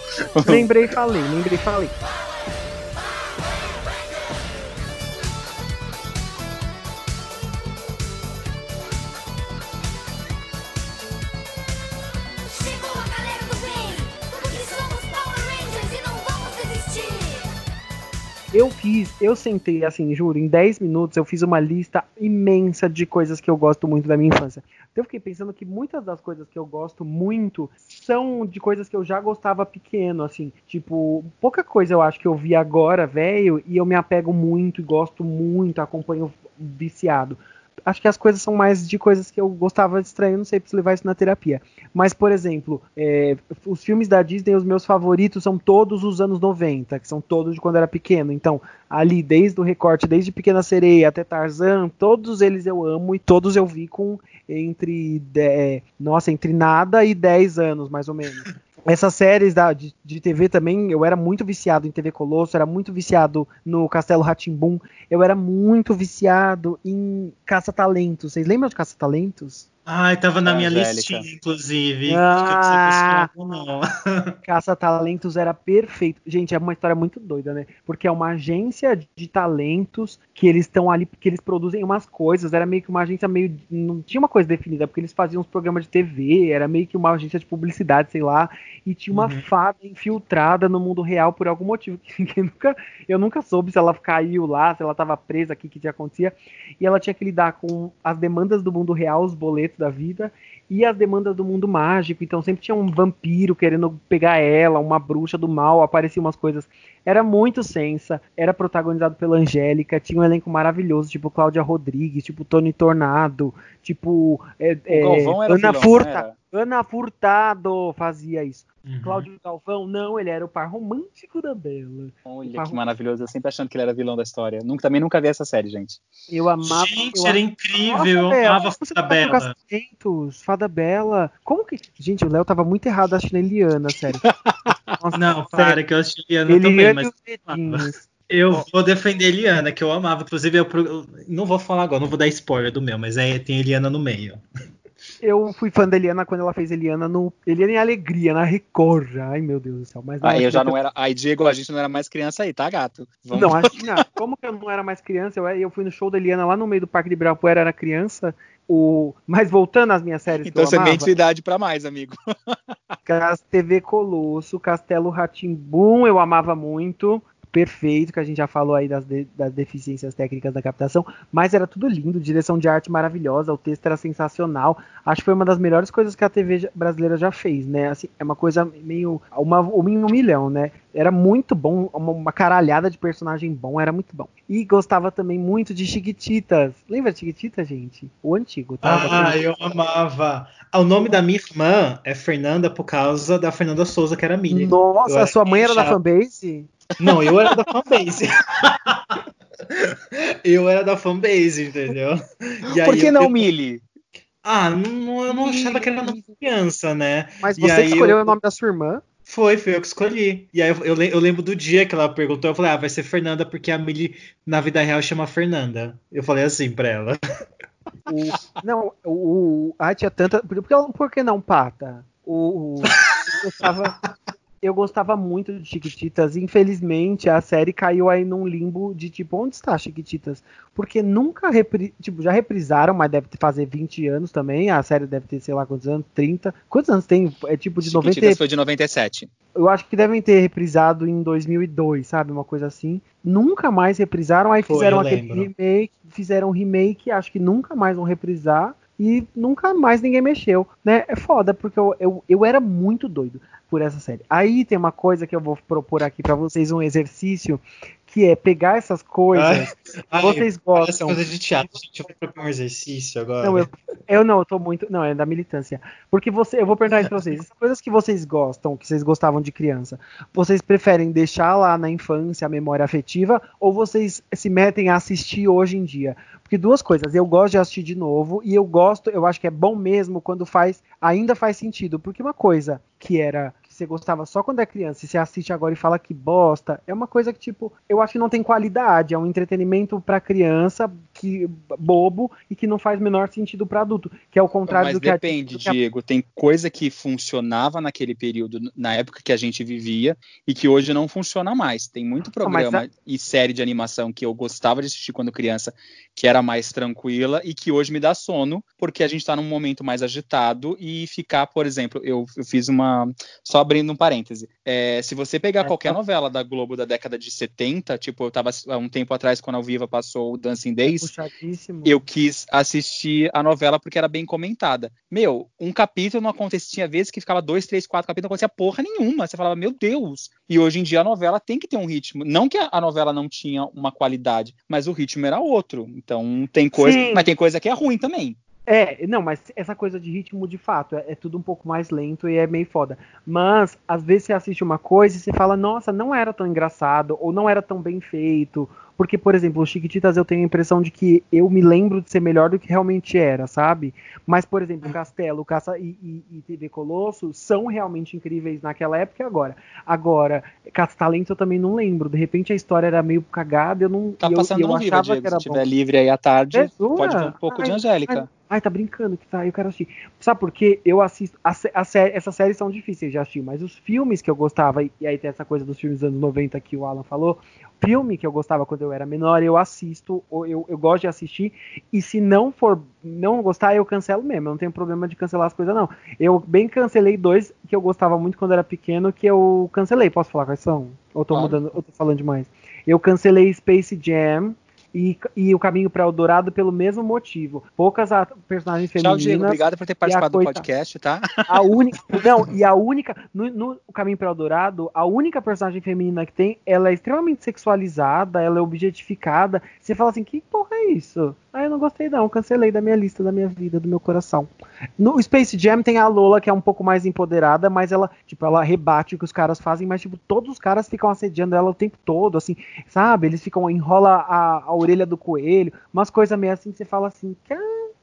lembrei e falei, lembrei e falei. Eu fiz, eu sentei assim, juro, em 10 minutos eu fiz uma lista imensa de coisas que eu gosto muito da minha infância. Então eu fiquei pensando que muitas das coisas que eu gosto muito são de coisas que eu já gostava pequeno, assim. Tipo, pouca coisa eu acho que eu vi agora, velho, e eu me apego muito e gosto muito, acompanho viciado acho que as coisas são mais de coisas que eu gostava de estranho, não sei se levar isso na terapia. Mas, por exemplo, é, os filmes da Disney, os meus favoritos são todos os anos 90, que são todos de quando era pequeno. Então, ali, desde o recorte, desde Pequena Sereia até Tarzan, todos eles eu amo e todos eu vi com entre, é, nossa, entre nada e 10 anos, mais ou menos. Essas séries da, de, de, TV também, eu era muito viciado em TV Colosso, era muito viciado no Castelo Ratimbum, eu era muito viciado em Caça Talentos. Vocês lembram de Caça Talentos? Ai, tava na minha listinha, inclusive. Ah, <laughs> Caça Talentos era perfeito. Gente, é uma história muito doida, né? Porque é uma agência de talentos que eles estão ali, que eles produzem umas coisas. Era meio que uma agência meio. Não tinha uma coisa definida, porque eles faziam uns programas de TV, era meio que uma agência de publicidade, sei lá. E tinha uma uhum. fada infiltrada no mundo real por algum motivo. Que, <laughs> que nunca, eu nunca soube se ela caiu lá, se ela tava presa aqui, o que, que acontecia. E ela tinha que lidar com as demandas do mundo real, os boletos da vida e as demandas do mundo mágico. Então sempre tinha um vampiro querendo pegar ela, uma bruxa do mal, apareciam umas coisas. Era muito sensa, era protagonizado pela Angélica, tinha um elenco maravilhoso, tipo Cláudia Rodrigues, tipo Tony Tornado, tipo é, é, Ana vilão, Furta. Ana Furtado fazia isso. Uhum. Cláudio Galvão, não, ele era o par romântico da Bela. Olha que maravilhoso, eu sempre achando que ele era vilão da história. Nunca, também nunca vi essa série, gente. Eu amava. Gente, eu era incrível, Nossa, eu amava Fada Bela. Fada Bela. Como que. Gente, o Léo tava muito errado assistindo Eliana, sério. <laughs> Nossa, não, para, sério. que eu assisti Eliana, Eliana também, mas. Eu vou defender Eliana, que eu amava. Inclusive, eu, eu, não vou falar agora, não vou dar spoiler do meu, mas é, tem Eliana no meio eu fui fã da Eliana quando ela fez Eliana no Eliana em Alegria, na Record. Ai, meu Deus do céu. Mas aí eu já não era. Aí, Diego, a gente não era mais criança aí, tá, gato? Vamos... Não, acho <laughs> que não. Como que eu não era mais criança? Eu, eu fui no show da Eliana lá no meio do Parque de Ibirapuera, era criança. O... Mas voltando às minhas séries. Então você mente idade pra mais, amigo. TV Colosso, Castelo Ratimbum, eu amava muito perfeito, que a gente já falou aí das, de, das deficiências técnicas da captação, mas era tudo lindo, direção de arte maravilhosa, o texto era sensacional. Acho que foi uma das melhores coisas que a TV brasileira já fez, né? Assim, é uma coisa meio. Uma, um milhão, né? Era muito bom, uma, uma, caralhada de personagem bom, era muito bom. E gostava também muito de Chiquititas. Lembra de Chiquititas, gente? O antigo, tá? Ah, eu amava. O nome da minha irmã é Fernanda por causa da Fernanda Souza, que era minha. Nossa, a sua mãe era da fanbase? Não, eu era da fanbase. <laughs> eu era da fanbase, entendeu? E Por que não, eu... Mili? Ah, não, eu não achava que era uma criança, né? Mas você escolheu eu... o nome da sua irmã? Foi, foi eu que escolhi. E aí eu, eu, lembro do dia que ela perguntou, eu falei, ah, vai ser Fernanda, porque a Mili na vida real chama Fernanda. Eu falei assim pra ela. O, não, o. Ah, tinha tanta. Por, por que não, Pata? O. o eu estava eu gostava muito de Chiquititas. Infelizmente, a série caiu aí num limbo de tipo, onde está Chiquititas? Porque nunca repri... tipo, já reprisaram, mas deve fazer 20 anos também. A série deve ter, sei lá, quantos anos? 30. Quantos anos tem? É tipo de Chiquititas 90. foi de 97. Eu acho que devem ter reprisado em 2002, sabe? Uma coisa assim. Nunca mais reprisaram, aí foi, fizeram aquele lembro. remake, fizeram um remake, acho que nunca mais vão reprisar e nunca mais ninguém mexeu, né? É foda, porque eu, eu, eu era muito doido por essa série. Aí tem uma coisa que eu vou propor aqui para vocês, um exercício, que é pegar essas coisas <laughs> ai, vocês ai, gostam. coisa de teatro, gente, eu vou propor um exercício agora. Não, eu, eu não, eu tô muito. Não, é da militância. Porque você, eu vou perguntar isso pra vocês. As coisas que vocês gostam, que vocês gostavam de criança, vocês preferem deixar lá na infância a memória afetiva ou vocês se metem a assistir hoje em dia? Porque duas coisas, eu gosto de assistir de novo e eu gosto, eu acho que é bom mesmo quando faz, ainda faz sentido. Porque uma coisa que era que você gostava só quando é criança e você assiste agora e fala que bosta, é uma coisa que, tipo, eu acho que não tem qualidade. É um entretenimento para criança que bobo e que não faz menor sentido para adulto. Que é o contrário Mas do que depende, a... Diego. Tem coisa que funcionava naquele período, na época que a gente vivia, e que hoje não funciona mais. Tem muito programa a... e série de animação que eu gostava de assistir quando criança, que era mais tranquila e que hoje me dá sono, porque a gente está num momento mais agitado e ficar, por exemplo, eu, eu fiz uma. Só abrindo um parêntese. É, se você pegar é, qualquer tá. novela da Globo da década de 70, tipo, eu tava há um tempo atrás, quando a Viva passou o Dancing Days, eu quis assistir a novela porque era bem comentada. Meu, um capítulo não acontecia, tinha vezes que ficava dois, três, quatro capítulos, não acontecia porra nenhuma. Você falava, meu Deus. E hoje em dia a novela tem que ter um ritmo. Não que a novela não tinha uma qualidade, mas o ritmo era outro. Então tem coisa, Sim. mas tem coisa que é ruim também. É, não, mas essa coisa de ritmo, de fato, é, é, tudo um pouco mais lento e é meio foda. Mas, às vezes você assiste uma coisa e você fala, nossa, não era tão engraçado, ou não era tão bem feito, porque, por exemplo, o Chiquititas eu tenho a impressão de que eu me lembro de ser melhor do que realmente era, sabe? Mas, por exemplo, Castelo Caça e, e, e TV Colosso são realmente incríveis naquela época e agora. Agora, Caça-Talentos eu também não lembro. De repente a história era meio cagada, eu não. Tá passando eu, eu no Viva, Diego. Se estiver livre aí à tarde, pode ver um pouco ai, de Angélica. Ai, ai, tá brincando que tá, eu quero assistir. Sabe por quê? Eu assisto. A, a, essas séries são difíceis de assistir, mas os filmes que eu gostava, e aí tem essa coisa dos filmes dos anos 90 que o Alan falou, filme que eu gostava quando eu era menor, eu assisto, ou eu, eu gosto de assistir, e se não for não gostar, eu cancelo mesmo. Eu não tenho problema de cancelar as coisas, não. Eu bem cancelei dois que eu gostava muito quando era pequeno, que eu cancelei. Posso falar quais são? Ou tô claro. mudando, ou tô falando demais? Eu cancelei Space Jam, e, e o Caminho para Eldorado pelo mesmo motivo. Poucas personagens femininas. Tchau, Diego. Obrigado por ter participado do podcast, tá? A <laughs> única. Não, e a única. No, no Caminho para Eldorado, a única personagem feminina que tem, ela é extremamente sexualizada, ela é objetificada. Você fala assim, que porra é isso? Ah, eu não gostei não, cancelei da minha lista, da minha vida, do meu coração. No Space Jam tem a Lola, que é um pouco mais empoderada, mas ela, tipo, ela rebate o que os caras fazem, mas, tipo, todos os caras ficam assediando ela o tempo todo, assim, sabe? Eles ficam, enrola a, a orelha do coelho, umas coisas meio assim, você fala assim,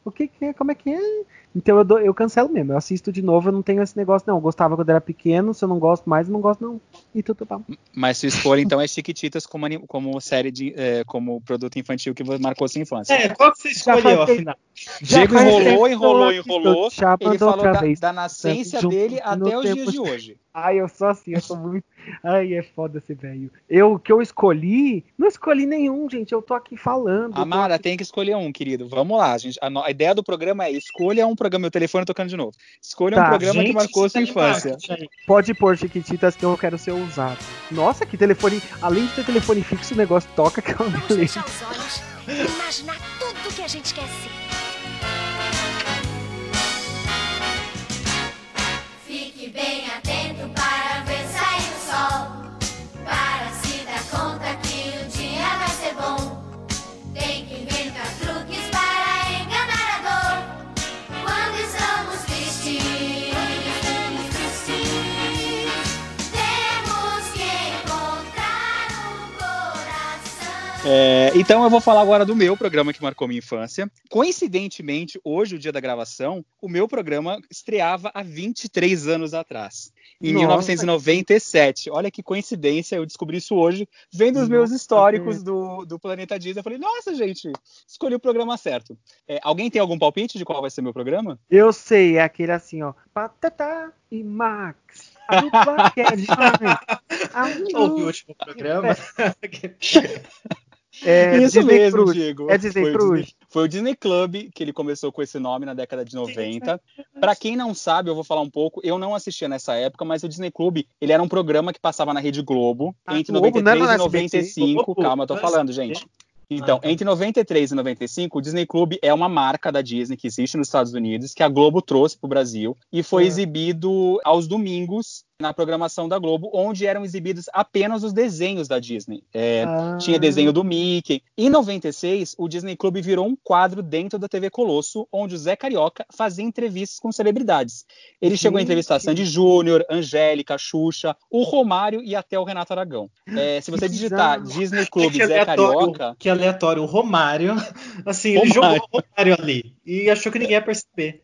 o que, que é, como é que é? Então eu, dou, eu cancelo mesmo, eu assisto de novo, eu não tenho esse negócio, não. Eu gostava quando era pequeno, se eu não gosto mais, eu não gosto, não. E tudo bom. Mas sua escolha, então, é Chiquititas como, como série de. É, como produto infantil que marcou sua infância. É, qual que você escolheu, afinal? Diego enrolou, enrolou, enrolou. Ele falou da, da nascência dele até os dias de hoje. Ai, eu sou assim, eu sou muito. Ai, é foda esse velho. Eu que eu escolhi, não escolhi nenhum, gente. Eu tô aqui falando. Amara, aqui... tem que escolher um, querido. Vamos lá, gente. A, no... a, ideia do programa é escolha um programa. Meu telefone tocando de novo. Escolha tá, um programa gente, que marcou sua infância. Pode pôr, Chiquititas, que eu quero ser ousado. Nossa, que telefone. Além de ter telefone fixo, o negócio toca que é uma beleza. Fechar os olhos e imaginar tudo que a gente quer ser. É, então eu vou falar agora do meu programa que marcou minha infância. Coincidentemente, hoje, o dia da gravação, o meu programa estreava há 23 anos atrás, em Nossa. 1997. Olha que coincidência, eu descobri isso hoje, vendo os meus históricos do, do Planeta Disney. Eu falei, nossa, gente, escolhi o programa certo. É, alguém tem algum palpite de qual vai ser meu programa? Eu sei, é aquele assim, ó. Patata e Max. <laughs> É Ouvi o último programa. <laughs> É, <laughs> Isso Disney mesmo. Diego. É Disney foi Cruz. Disney, foi o Disney Club que ele começou com esse nome na década de 90. Para quem não sabe, eu vou falar um pouco. Eu não assistia nessa época, mas o Disney Club ele era um programa que passava na Rede Globo ah, entre Globo, 93 e 95. Calma, eu tô falando, gente. Então, ah, tá. entre 93 e 95, o Disney Club é uma marca da Disney que existe nos Estados Unidos, que a Globo trouxe para o Brasil e foi é. exibido aos domingos na programação da Globo, onde eram exibidos apenas os desenhos da Disney. É, ah. Tinha desenho do Mickey. Em 96, o Disney Club virou um quadro dentro da TV Colosso, onde o Zé Carioca fazia entrevistas com celebridades. Ele chegou a entrevistar Sandy Júnior, Angélica, Xuxa, o Romário e até o Renato Aragão. É, se você digitar Disney Club <laughs> Zé Carioca. Que aleatório, o Romário. Assim, Romário. ele jogou o Romário ali e achou que ninguém ia perceber.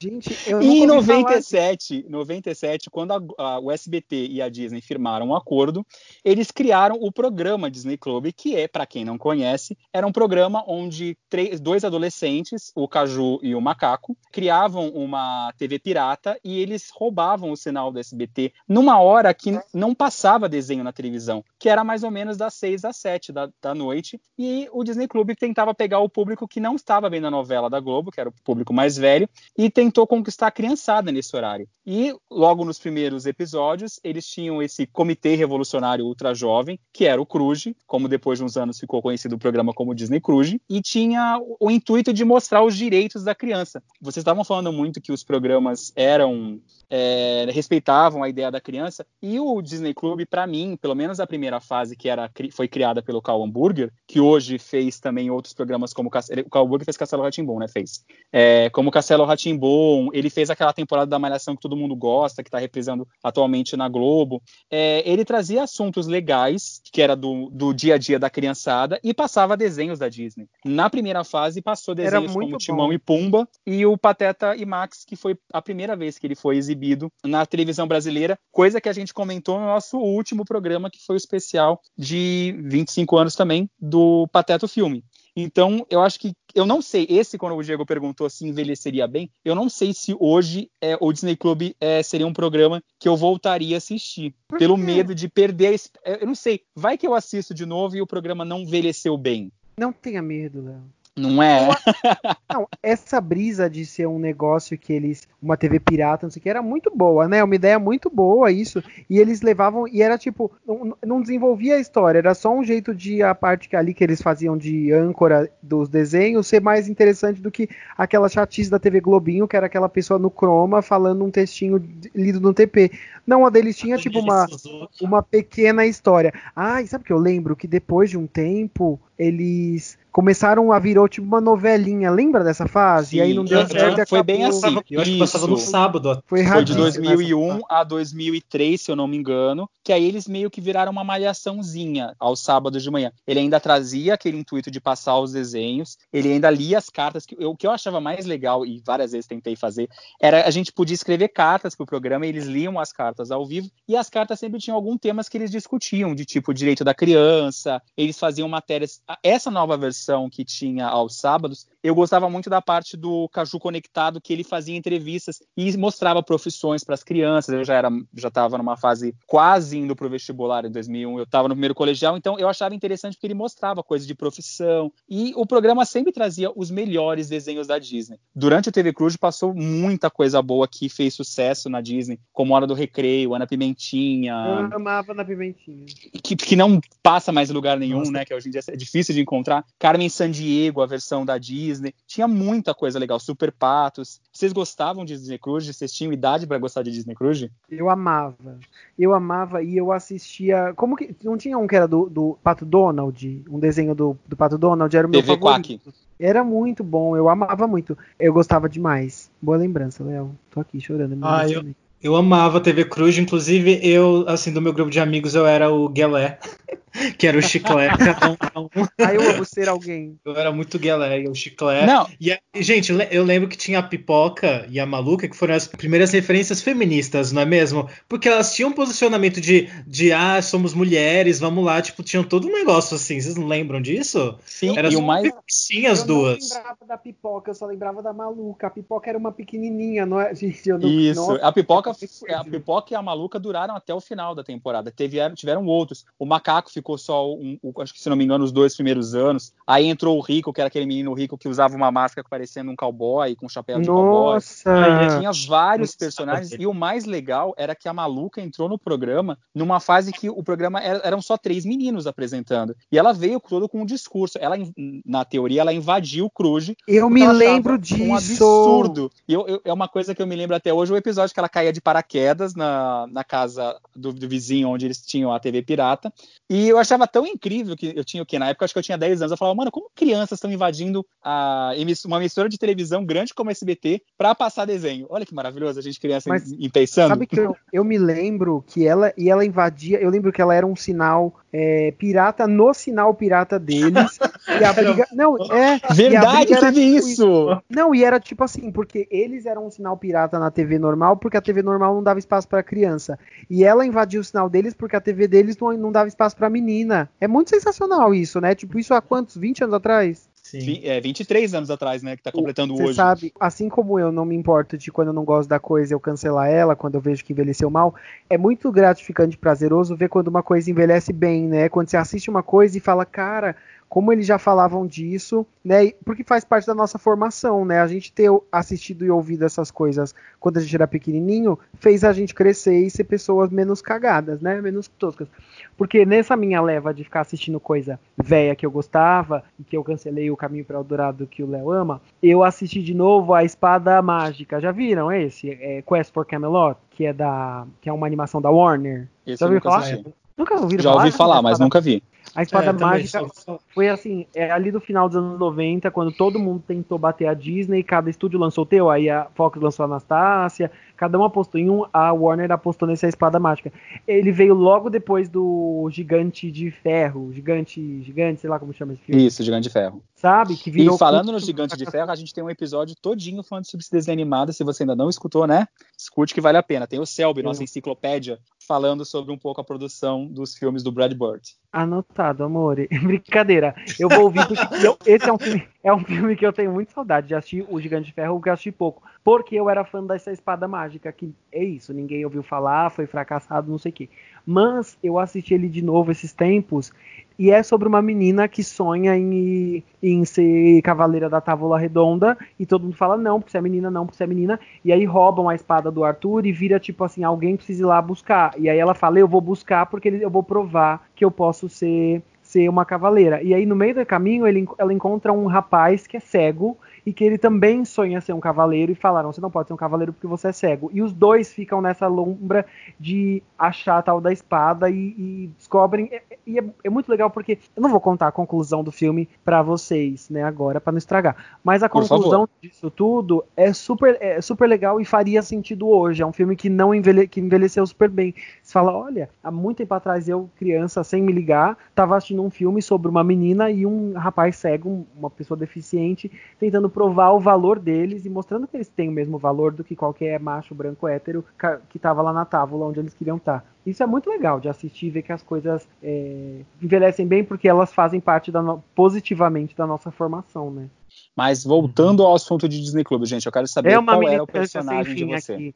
Gente, eu não em 97, 97, quando a, a, o SBT e a Disney firmaram um acordo, eles criaram o programa Disney Club, que é, para quem não conhece, era um programa onde três, dois adolescentes, o Caju e o Macaco, criavam uma TV pirata e eles roubavam o sinal do SBT numa hora que não passava desenho na televisão, que era mais ou menos das 6 às 7 da, da noite, e o Disney Club tentava pegar o público que não estava vendo a novela da Globo, que era o público mais velho, e tentou conquistar a criançada nesse horário. E logo nos primeiros episódios, eles tinham esse comitê revolucionário ultra jovem, que era o Cruz, como depois de uns anos ficou conhecido o programa como Disney Cruz, e tinha o intuito de mostrar os direitos da criança. Vocês estavam falando muito que os programas eram é, respeitavam a ideia da criança. E o Disney Club, para mim, pelo menos a primeira fase que era, foi criada pelo Carl Hamburger, que hoje fez também outros programas como o Carl Hamburger fez Castelo Ratimbom, né? Fez. É, como Castelo Ratimbom, ele fez aquela temporada da Malhação que todo mundo gosta, que está reprisando atualmente na Globo. É, ele trazia assuntos legais, que era do, do dia a dia da criançada, e passava desenhos da Disney. Na primeira fase, passou desenhos como bom. Timão e Pumba e o Pateta e Max, que foi a primeira vez que ele foi exibido na televisão brasileira, coisa que a gente comentou no nosso último programa, que foi o especial de 25 anos também do Pateta Filme. Então, eu acho que eu não sei, esse quando o Diego perguntou se envelheceria bem, eu não sei se hoje é, o Disney Club é, seria um programa que eu voltaria a assistir, pelo medo de perder. A, eu não sei, vai que eu assisto de novo e o programa não envelheceu bem. Não tenha medo, Léo. Não é? <laughs> Não, essa brisa de ser um negócio que eles. Uma TV pirata, não sei o que, era muito boa, né? Uma ideia muito boa isso. E eles levavam. E era tipo. Não, não desenvolvia a história, era só um jeito de a parte que ali que eles faziam de âncora dos desenhos ser mais interessante do que aquela chatice da TV Globinho, que era aquela pessoa no croma falando um textinho lido no TP. Não, a deles tinha tipo uma, uma pequena história. Ah, e sabe o que eu lembro? Que depois de um tempo eles começaram a virar tipo uma novelinha. Lembra dessa fase? Sim, e aí não deu certo. Foi bem assim. Eu acho que passava no sábado. Foi, foi de 2001 a 2003, se eu não me engano, que aí eles meio que viraram uma malhaçãozinha aos sábados de manhã. Ele ainda trazia aquele intuito de passar os desenhos, ele ainda lia as cartas. Que, eu, o que eu achava mais legal, e várias vezes tentei fazer, era a gente podia escrever cartas para o programa, e eles liam as cartas ao vivo, e as cartas sempre tinham algum temas que eles discutiam, de tipo direito da criança, eles faziam matérias. Essa nova versão que tinha aos sábados, eu gostava muito da parte do Caju Conectado, que ele fazia entrevistas e mostrava profissões para as crianças. Eu já era, já estava numa fase quase indo para o vestibular em 2001, eu estava no primeiro colegial, então eu achava interessante porque ele mostrava coisas de profissão e o programa sempre trazia os melhores desenhos da Disney. Durante o TV Cruz passou muita coisa boa que fez sucesso na Disney, como Hora do Recreio, Ana Pimentinha. Eu amava Ana Pimentinha. Que, que não passa mais em lugar nenhum, Nossa. né? Que hoje em dia é difícil de encontrar. Carmen Sandiego, a versão da Disney. Tinha muita coisa legal. Super Patos. Vocês gostavam de Disney Cruise? Vocês tinham idade para gostar de Disney Cruise? Eu amava. Eu amava e eu assistia. Como que. Não tinha um que era do, do Pato Donald? Um desenho do, do Pato Donald? Era o meu TV favorito. Quack. Era muito bom, eu amava muito. Eu gostava demais. Boa lembrança, Léo. Tô aqui chorando. Ah, eu, eu amava TV Cruz, inclusive eu, assim, do meu grupo de amigos, eu era o Guelé, <laughs> <laughs> que era o chiclete. ah, eu amo ser alguém. Eu era muito Guelé, o chiclete. Não. E, gente, eu lembro que tinha a Pipoca e a Maluca, que foram as primeiras referências feministas, não é mesmo? Porque elas tinham um posicionamento de, de ah, somos mulheres, vamos lá, tipo, tinham todo um negócio assim, vocês não lembram disso? Sim, era e o mais... Sim, as eu duas. Eu não lembrava da Pipoca, eu só lembrava da Maluca. A Pipoca era uma pequenininha, não é? <laughs> Gente, eu não... Isso, Nossa, a Pipoca a Pipoca e a Maluca duraram até o final da temporada. Teve, tiveram outros. O Macaco ficou só, um, um, acho que se não me engano, os dois primeiros anos. Aí entrou o Rico, que era aquele menino rico que usava uma máscara parecendo um cowboy, com um chapéu de Nossa. cowboy. Tinha vários personagens. E o mais legal era que a Maluca entrou no programa numa fase que o programa era, eram só três meninos apresentando. E ela veio todo com um discurso. Ela, na teoria, ela invadiu o Cruz. Eu me lembro disso. Um absurdo. E eu, eu, é uma coisa que eu me lembro até hoje, o episódio que ela caía de paraquedas quedas na, na casa do, do, vizinho onde eles tinham a TV pirata. E eu achava tão incrível que eu tinha o que na época acho que eu tinha 10 anos. Eu falava, mano, como crianças estão invadindo a uma emissora de televisão grande como a SBT para passar desenho? Olha que maravilhoso a gente criança Mas, pensando. Sabe que eu, eu me lembro que ela e ela invadia, eu lembro que ela era um sinal é, pirata no sinal pirata deles. <laughs> e a briga. Não, é. Verdade, teve tipo isso. isso. Não, e era tipo assim, porque eles eram um sinal pirata na TV normal, porque a TV normal não dava espaço para criança. E ela invadiu o sinal deles porque a TV deles não, não dava espaço para menina. É muito sensacional isso, né? Tipo, isso há quantos? 20 anos atrás? Sim. É, 23 anos atrás, né? Que tá completando Você hoje. Você sabe, assim como eu não me importo de quando eu não gosto da coisa eu cancelar ela, quando eu vejo que envelheceu mal, é muito gratificante e prazeroso ver quando uma coisa envelhece bem, né? Quando você assiste uma coisa e fala, cara, como eles já falavam disso, né? Porque faz parte da nossa formação, né? A gente ter assistido e ouvido essas coisas quando a gente era pequenininho fez a gente crescer e ser pessoas menos cagadas, né? Menos toscas. Porque nessa minha leva de ficar assistindo coisa velha que eu gostava e que eu cancelei o Caminho para o Dourado que o Léo ama, eu assisti de novo a Espada Mágica. Já viram esse? É Quest for Camelot, que é da que é uma animação da Warner. Esse Já ouviu falar? assisti. Nunca ouviram Já falar? ouvi falar, mas nunca vi. A Espada É, Mágica só- foi assim, é ali do final dos anos 90, quando todo mundo tentou bater a Disney, cada estúdio lançou o teu, aí a Fox lançou a Anastácia, cada um apostou em um, a Warner apostou nesse A Espada Mágica. Ele veio logo depois do Gigante de Ferro, Gigante, Gigante, sei lá como chama esse filme, Isso, Gigante de Ferro. sabe? Que virou E falando no. Gigante de Ferro, a gente tem um episódio todinho falando sobre esse desenho animado. Se você ainda não escutou, né? Escute que vale a pena. Tem o Selby, nossa enciclopédia, falando sobre um pouco a produção dos filmes do Brad Bird. Anotado, amor. <laughs> Brincadeira. Eu vou ouvir porque <laughs> esse é um, filme, é um <laughs> filme que eu tenho muita saudade de assistir, o Gigante de Ferro, que eu assisti pouco. Porque eu era fã dessa espada mágica, que é isso, ninguém ouviu falar, foi fracassado, não sei o quê. Mas eu assisti ele de novo esses tempos, e é sobre uma menina que sonha em, em ser cavaleira da Távola Redonda, e todo mundo fala não, porque você é menina, não, porque você é menina, e aí roubam a espada do Arthur e vira tipo assim, alguém precisa ir lá buscar. E aí ela fala, eu vou buscar porque eu vou provar que eu posso ser ser uma cavaleira. E aí no meio do caminho ele, ela encontra um rapaz que é cego e que ele também sonha ser um cavaleiro e falaram, você não pode ser um cavaleiro porque você é cego. E os dois ficam nessa lombra de achar a tal da espada e, e descobrem. E, é, é muito legal porque eu não vou contar a conclusão do filme pra vocês, né, agora, pra não estragar. Mas a Por conclusão disso tudo é super, é super legal e faria sentido hoje. É um filme que não envelhe, que envelheceu super bem. Você fala, olha, há muito tempo atrás eu, criança, sem me ligar, tava assistindo um filme sobre uma menina e um rapaz cego, uma pessoa deficiente, tentando provar o valor deles e mostrando que eles têm o mesmo valor do que qualquer macho branco hétero que tava lá na tábua onde eles queriam estar. Isso é muito legal de assistir e ver que as coisas é, envelhecem bem porque elas fazem parte da no- positivamente da nossa formação, né? Mas voltando ao assunto de Disney Club, gente, eu quero saber É qual era o personagem de você. aqui.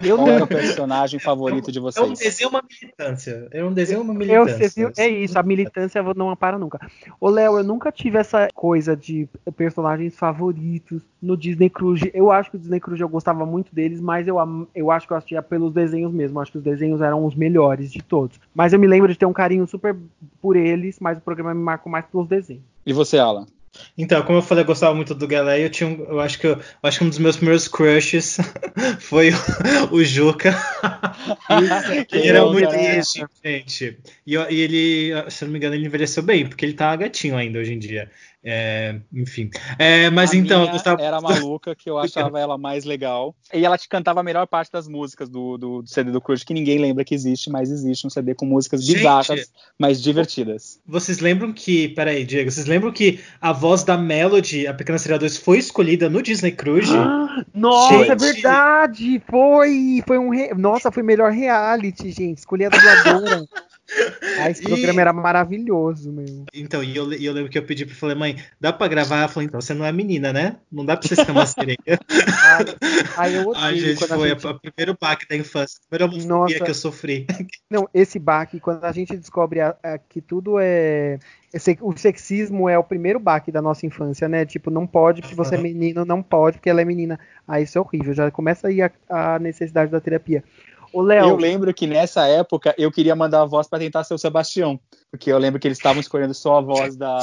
Eu Qual era não o personagem favorito de É um vocês? desenho, uma militância. É um desenho, uma Eu, militância. você viu? É isso, a militância não para nunca. Ô, Léo, eu nunca tive essa coisa de personagens favoritos no Disney Cruise. Eu acho que o Disney Cruise eu gostava muito deles, mas eu, eu acho que eu assistia pelos desenhos mesmo. Eu acho que os desenhos eram os melhores de todos. Mas eu me lembro de ter um carinho super por eles, mas o programa me marcou mais pelos desenhos. E você, Alan? Então, como eu falei, eu gostava muito do Galé. Eu tinha, um- eu acho que eu, eu acho que um dos meus primeiros crushes <laughs> foi o, o Juca. ele <laughs> era muito cara. gatinho, gente. E, e ele, se não me engano, ele envelheceu bem, porque ele tá gatinho ainda hoje em dia. É, enfim. É, mas A então, eu minha gostava. era <laughs> maluca, que eu achava ela mais legal. E ela te cantava a melhor parte das músicas do, do, do CD do Crush, que ninguém lembra que existe, mas existe um CD com músicas Gente. bizarras, mas divertidas. Vocês lembram que. Peraí, Diego, vocês lembram que a voz da Melody, a Pequena Sereia 2, foi escolhida no Disney Cruise? Ah, Nossa, é Gente. verdade! Foi! Foi um. re- Nossa, foi melhor reality, gente. Escolhi a dubladora. <laughs> ah, esse E- programa era maravilhoso, meu. Então, e eu, eu lembro que eu pedi pra falei, mãe, dá pra gravar? Ela falou, então, você não é menina, né? Não dá pra você ser uma <laughs> sereia. Ai, ai, eu odeio Ai, gente, foi gente- o primeiro baque da infância. A primeira Nossa. que eu sofri. <laughs> Não, esse baque, quando a gente descobre a- a- que tudo é. esse- o sexismo é o primeiro baque da nossa infância, né? Tipo, não pode porque você é menino, não pode porque ela é menina. Ah, isso é horrível. Já começa aí a, a necessidade da terapia. Eu Léo, lembro que nessa época eu queria mandar a voz pra tentar ser o Sebastião, porque eu lembro que eles estavam escolhendo só a voz da,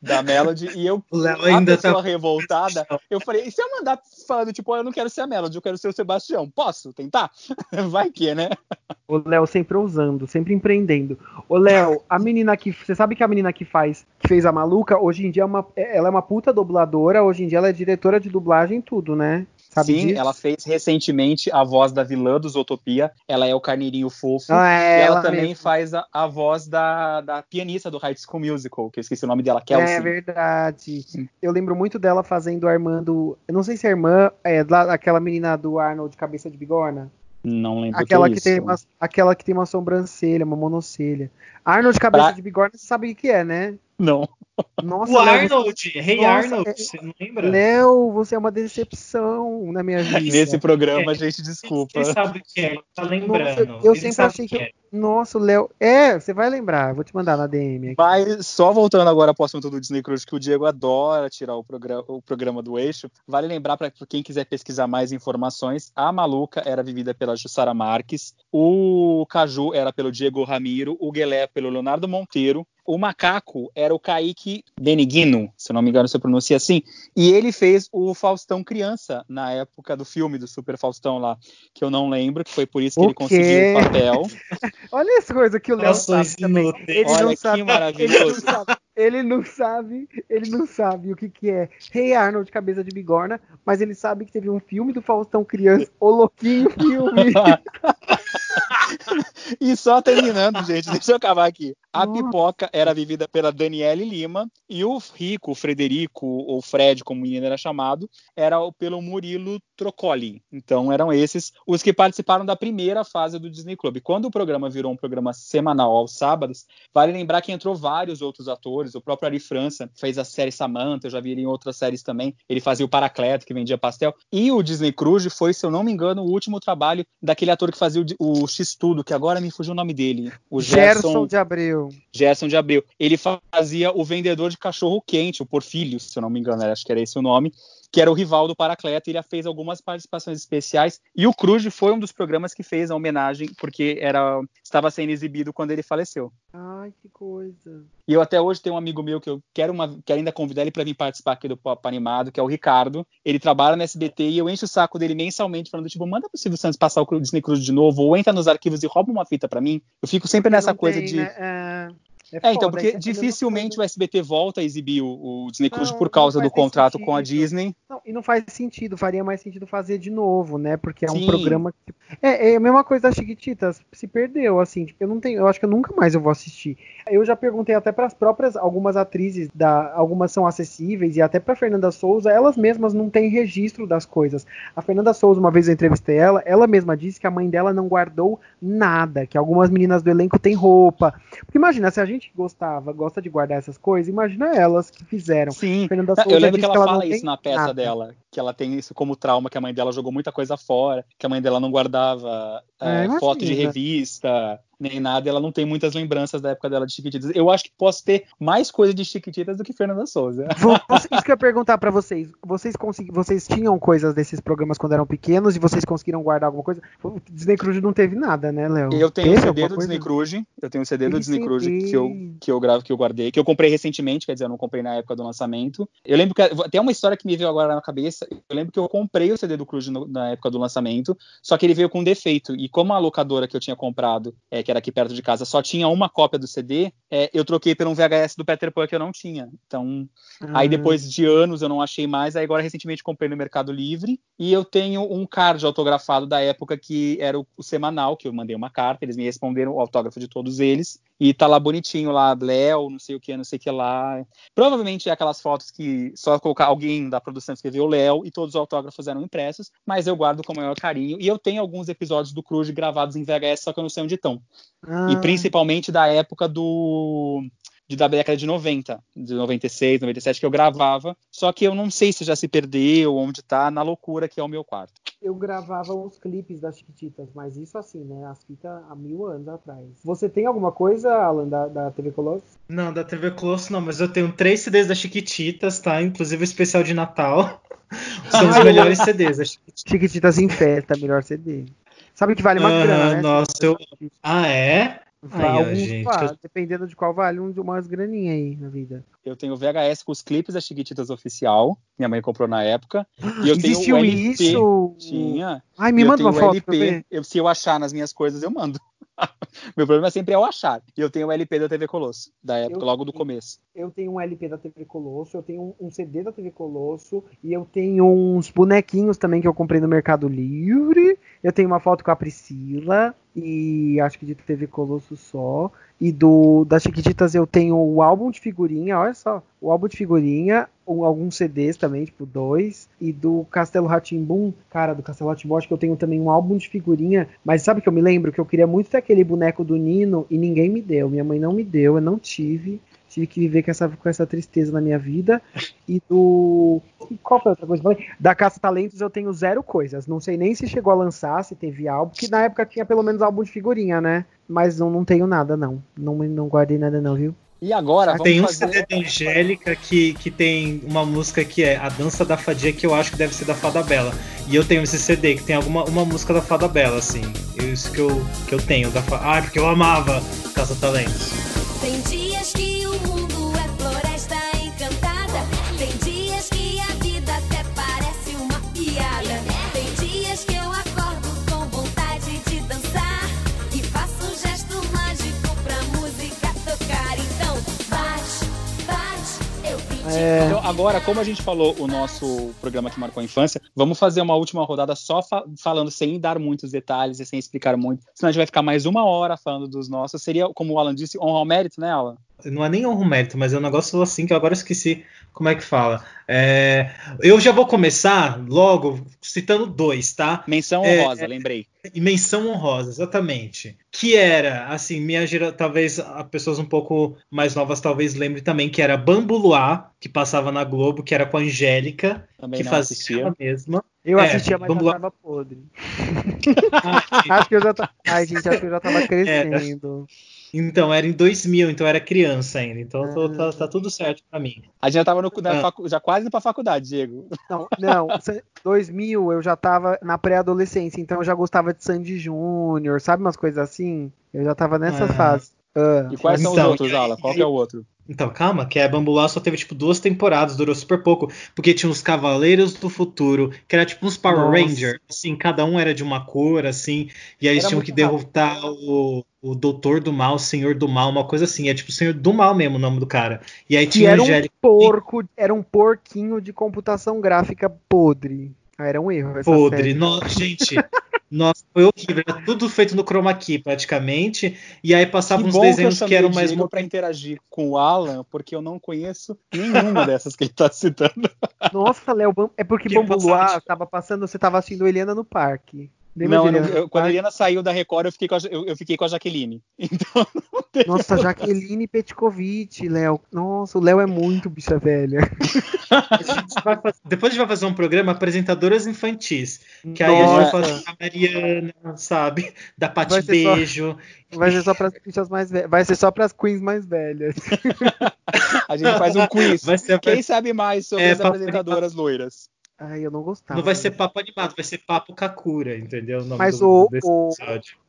da Melody e eu, O a ainda pessoa tá. revoltada, eu falei, e se eu mandar falando, tipo, eu não quero ser a Melody, eu quero ser o Sebastião, posso tentar? <laughs> Vai que, né? o Léo sempre ousando, sempre empreendendo. Ô, Léo, a menina que. Você sabe que a menina que faz, que fez a maluca, hoje em dia é uma, ela é uma puta dubladora, hoje em dia ela é diretora de dublagem e tudo, né? Sabe Sim, disso? ela fez recentemente a voz da vilã do Zootopia, ela é o carneirinho fofo, Ah, é, e ela, ela também mesmo. faz a, a voz da, da pianista do High School Musical, que eu esqueci o nome dela, Kelsey. É verdade. Eu lembro muito dela fazendo a irmã do. Eu não sei se a irmã é aquela menina do Arnold Cabeça de Bigorna. Não lembro Aquela que, é que, tem uma, aquela que tem uma sobrancelha, uma monocelha. Arnold Cabeça Pra- de Bigorna, você sabe o que é, né? Não. Nossa, O Léo, Arnold, Rei Nossa, Arnold, é- você não lembra? Léo, você é uma decepção na minha vida. Nesse programa, É. gente, desculpa. Você sabe o que é, tá lembrando. Nossa, eu Ele sempre achei o que é. Nossa, o Léo. É, você vai lembrar, vou te mandar na DM. Aqui. Vai, só voltando agora para o assunto do Disney Cruise, que o Diego adora tirar o, programa, o programa do eixo. Vale lembrar para quem quiser pesquisar mais informações: a Maluca era vivida pela Jussara Marques, o Caju era pelo Diego Ramiro, o Guelé pelo Leonardo Monteiro, o macaco era o Kaique Beniguino, se não me engano se eu pronuncia assim, e ele fez o Faustão criança na época do filme do Super Faustão lá, que eu não lembro, que foi por isso que O ele conseguiu o papel. <laughs> Olha essa coisa que o Léo sabe também. Ele Olha não que sabe, maravilhoso. Ele não sabe, ele não sabe o que, que é Rei Arnold cabeça de bigorna, mas ele sabe que teve um filme do Faustão criança, O Louquinho Filme. <laughs> e só terminando, gente, deixa eu acabar aqui. A Nossa. pipoca era vivida pela Daniele Lima e o Rico, o Frederico, ou Fred, como o menino era chamado, era pelo Murilo Trocoli. Então eram esses os que participaram da primeira fase do Disney Club. Quando o programa virou um programa semanal aos sábados, vale lembrar que entrou vários outros atores. O próprio Ari França fez a série Samantha, eu já vi ele em outras séries também. Ele fazia o Paracleto, que vendia pastel. E o Disney Cruise foi, se eu não me engano, o último trabalho daquele ator que fazia o, o X-Tudo, que agora me fugiu o nome dele. O Gerson Gerson de Abreu. Gerson de Abreu. Ele fazia o vendedor de cachorro quente, o Porfílio, se eu não me engano, acho que era esse o nome, que era o rival do Paracleto. Ele já fez algumas participações especiais. E o Cruz foi um dos programas que fez a homenagem, porque era estava sendo exibido quando ele faleceu. Ai, que coisa. E eu até hoje tenho um amigo meu que eu quero, uma, quero ainda convidar ele para vir participar aqui do Pop Animado, que é o Ricardo. Ele trabalha no SBT e eu encho o saco dele mensalmente falando, tipo, manda pro Silvio Santos passar o Disney Cruz de novo, ou entra nos arquivos e rouba uma fita para mim. Eu fico sempre nessa Não coisa tem, de... né? É, é É, então, foda, porque é- dificilmente o SBT volta a exibir o, o Disney Cruise por causa do contrato sentido. com a Disney. Não, e não faz sentido, faria mais sentido fazer de novo, né? Porque é um Sim. programa que. É, é a mesma coisa das Chiquititas, se perdeu, assim, tipo, eu não tenho, eu acho que eu nunca mais eu vou assistir. Eu já perguntei até para as próprias, algumas atrizes, da, algumas são acessíveis, e até para Fernanda Souza, elas mesmas não têm registro das coisas. A Fernanda Souza, uma vez eu entrevistei ela, ela mesma disse que a mãe dela não guardou nada, que algumas meninas do elenco têm roupa. Porque imagina, se a gente gostava, gosta de guardar essas coisas, imagina elas que fizeram. Sim. Fernanda Eu Souza lembro que ela não fala tem isso na peça nada. dela, que ela tem isso como trauma, que a mãe dela jogou muita coisa fora, que a mãe dela não guardava É, é, foto de revista, nem nada, e ela não tem muitas lembranças da época dela de Chiquititas. Eu acho que posso ter mais coisa de Chiquititas do que Fernanda Souza. Isso que eu ia perguntar pra vocês. Vocês, consegui, vocês tinham coisas desses programas quando eram pequenos e vocês conseguiram guardar alguma coisa? O Disney Cruise não teve nada, né, Léo? Eu tenho o Teve CD do coisa? Disney Cruise, eu tenho o CD do Disney Cruise que eu, que eu gravo, que eu guardei, que eu comprei recentemente, quer dizer, eu não comprei na época do lançamento. Eu lembro que tem uma história que me veio agora na cabeça. Eu lembro que eu comprei o CD do no- na época do lançamento, só que ele veio com defeito. E como a locadora que eu tinha comprado, é, que era aqui perto de casa, só tinha uma cópia do CD, é, eu troquei por um VHS do Peter Pan que eu não tinha. Então, Aí Ah, depois de anos eu não achei mais, aí agora recentemente comprei no Mercado Livre e eu tenho um card autografado da época que era o, o semanal, que eu mandei uma carta, eles me responderam o autógrafo de todos eles e tá lá bonitinho lá, Léo, não sei o que, não sei o que lá. Provavelmente é aquelas fotos que só colocar alguém da produção escreveu Léo e todos os autógrafos eram impressos, mas eu guardo com o maior carinho e eu tenho alguns episódios do Cruz gravados em VHS, só que eu não sei onde estão. ah, E principalmente da época do de, da década de 90, de 96, 97, que eu gravava. Só que eu não sei se já se perdeu, onde tá, na loucura que é o meu quarto. Eu gravava os clipes das Chiquititas, mas isso assim, né? As fitas há mil anos atrás. Você tem alguma coisa, Alan, da, da TV Colosso? Não, da TV Close não, mas eu tenho três CDs da Chiquititas, tá? Inclusive o especial de Natal. <laughs> São os <laughs> melhores CDs da Chiquititas. Chiquititas em Festa, melhor CD. Sabe que vale uma Ah, grana, né? nossa, eu- Ah, é? Aí, ó, Alguns, gente, pá, eu- Dependendo de qual vale, um- umas graninhas aí na vida. Eu tenho VHS com os clipes da Chiquititas oficial, minha mãe comprou na época. E eu Existiu tenho o LP. isso? Tinha. Ai, me manda uma foto LP. Eu- se eu achar nas minhas coisas, eu mando. <laughs> Meu problema sempre é o achar. E eu tenho o LP da TV Colosso, da época, Eu- logo do começo. Eu tenho um LP da TV Colosso, eu tenho um, um CD da TV Colosso e eu tenho uns bonequinhos também que eu comprei no Mercado Livre. Eu tenho uma foto com a Priscila e acho que de TV Colosso só. E do das Chiquititas eu tenho o álbum de figurinha, olha só, o álbum de figurinha, alguns CDs também, tipo dois. E do Castelo Ratimbum, cara, do Castelo Ratimbum, acho que eu tenho também um álbum de figurinha. Mas sabe que eu me lembro? Que eu queria muito ter aquele boneco do Nino e ninguém me deu. Minha mãe não me deu, eu não tive. Tive que viver com essa, com essa tristeza na minha vida. E do. Qual foi a outra coisa? Da Caça Talentos eu tenho zero coisas. Não sei nem se chegou a lançar, se teve álbum, que na época tinha pelo menos álbum de figurinha, né? Mas não, não tenho nada, não. Não, não guardei nada, não, viu? E agora, vamos Tem um fazer... CD da Angélica que, que tem uma música que é A Dança da Fadia, que eu acho que deve ser da Fada Bela. E eu tenho esse CD que tem alguma uma música da Fada Bela, assim. Isso que eu, que eu tenho. Da fa... Ah, porque eu amava Caça Talentos. Tem É. Então, agora, como a gente falou o nosso programa que marcou a infância, vamos fazer uma última rodada só fa- falando sem dar muitos detalhes e sem explicar muito. Senão a gente vai ficar mais uma hora falando dos nossos. Seria, como o Alan disse, honra ao mérito, né, Alan? Não é nem honro mérito, mas é um negócio assim que eu agora esqueci como é que fala. É, Eu já vou começar logo citando dois, tá? Menção É, honrosa, lembrei. E menção honrosa, exatamente. Que era, assim, minha gera, talvez a pessoas um pouco mais novas talvez lembrem também, que era Bambu Luar, que passava na Globo, que era com a Angélica, Também que fazia assistia. ela mesma. Eu É, assistia, mas já lá. tava podre. <laughs> Acho que eu já tava. Ai, gente, acho que eu já tava crescendo. Então, era em 2000, então eu era criança ainda. Então tô- Ah. tá, tá tudo certo pra mim. A gente já tava no, na Ah. facu- já quase indo pra faculdade, Diego. Não, não, sa- 2000 eu já tava na pré-adolescência, então eu já gostava de Sandy Júnior, sabe umas coisas assim? Eu já tava nessa Ah. fase. Ah, E quais são os Então, outros, Alan? Qual que é o outro? Então, calma, que a Bambu Luar só teve tipo duas temporadas, durou super pouco, porque tinha os Cavaleiros do Futuro, que era tipo uns Power Nossa. Rangers, assim, cada um era de uma cor, assim, e aí eles tinham que derrotar o, o Doutor do Mal, o Senhor do Mal, uma coisa assim, é tipo o Senhor do Mal mesmo o nome do cara. E aí tinha a era um Angélica porco, era um porquinho de computação gráfica podre. Ah, era um erro essa podre. série. Nossa, gente, <laughs> nossa, foi horrível, era tudo feito no chroma key praticamente, e aí passavam uns bom que eu desenhos que, chamei eram mais Diego pra interagir com o Alan, porque eu não conheço nenhuma dessas que ele tá citando. <laughs> Nossa, Léo, é porque Que Bambu passava Luar de- tava passando, você tava assistindo Eliana no parque. Lembra Não, eu quando a? Eliana saiu da Record, eu fiquei com a, eu, eu fiquei com a Jaqueline. <laughs> Então, Nossa, Jaqueline Petkovic, Léo. Nossa, o Léo é muito bicha velha. <laughs> Fazer- Depois a gente vai fazer um programa apresentadoras infantis. Que aí a gente vai Nossa, fazer a Mariana, sabe? Da Vai Pati ser só- Beijo. vai ser só para bichas mais velhas. Vai ser só para as queens mais velhas. <laughs> a gente faz um quiz. Vai ser, Quem sabe mais sobre É, as apresentadoras loiras? Ai, eu não gostava. Não vai ser papo animado, vai ser papo Kakura, entendeu? O Mas do, o- o-.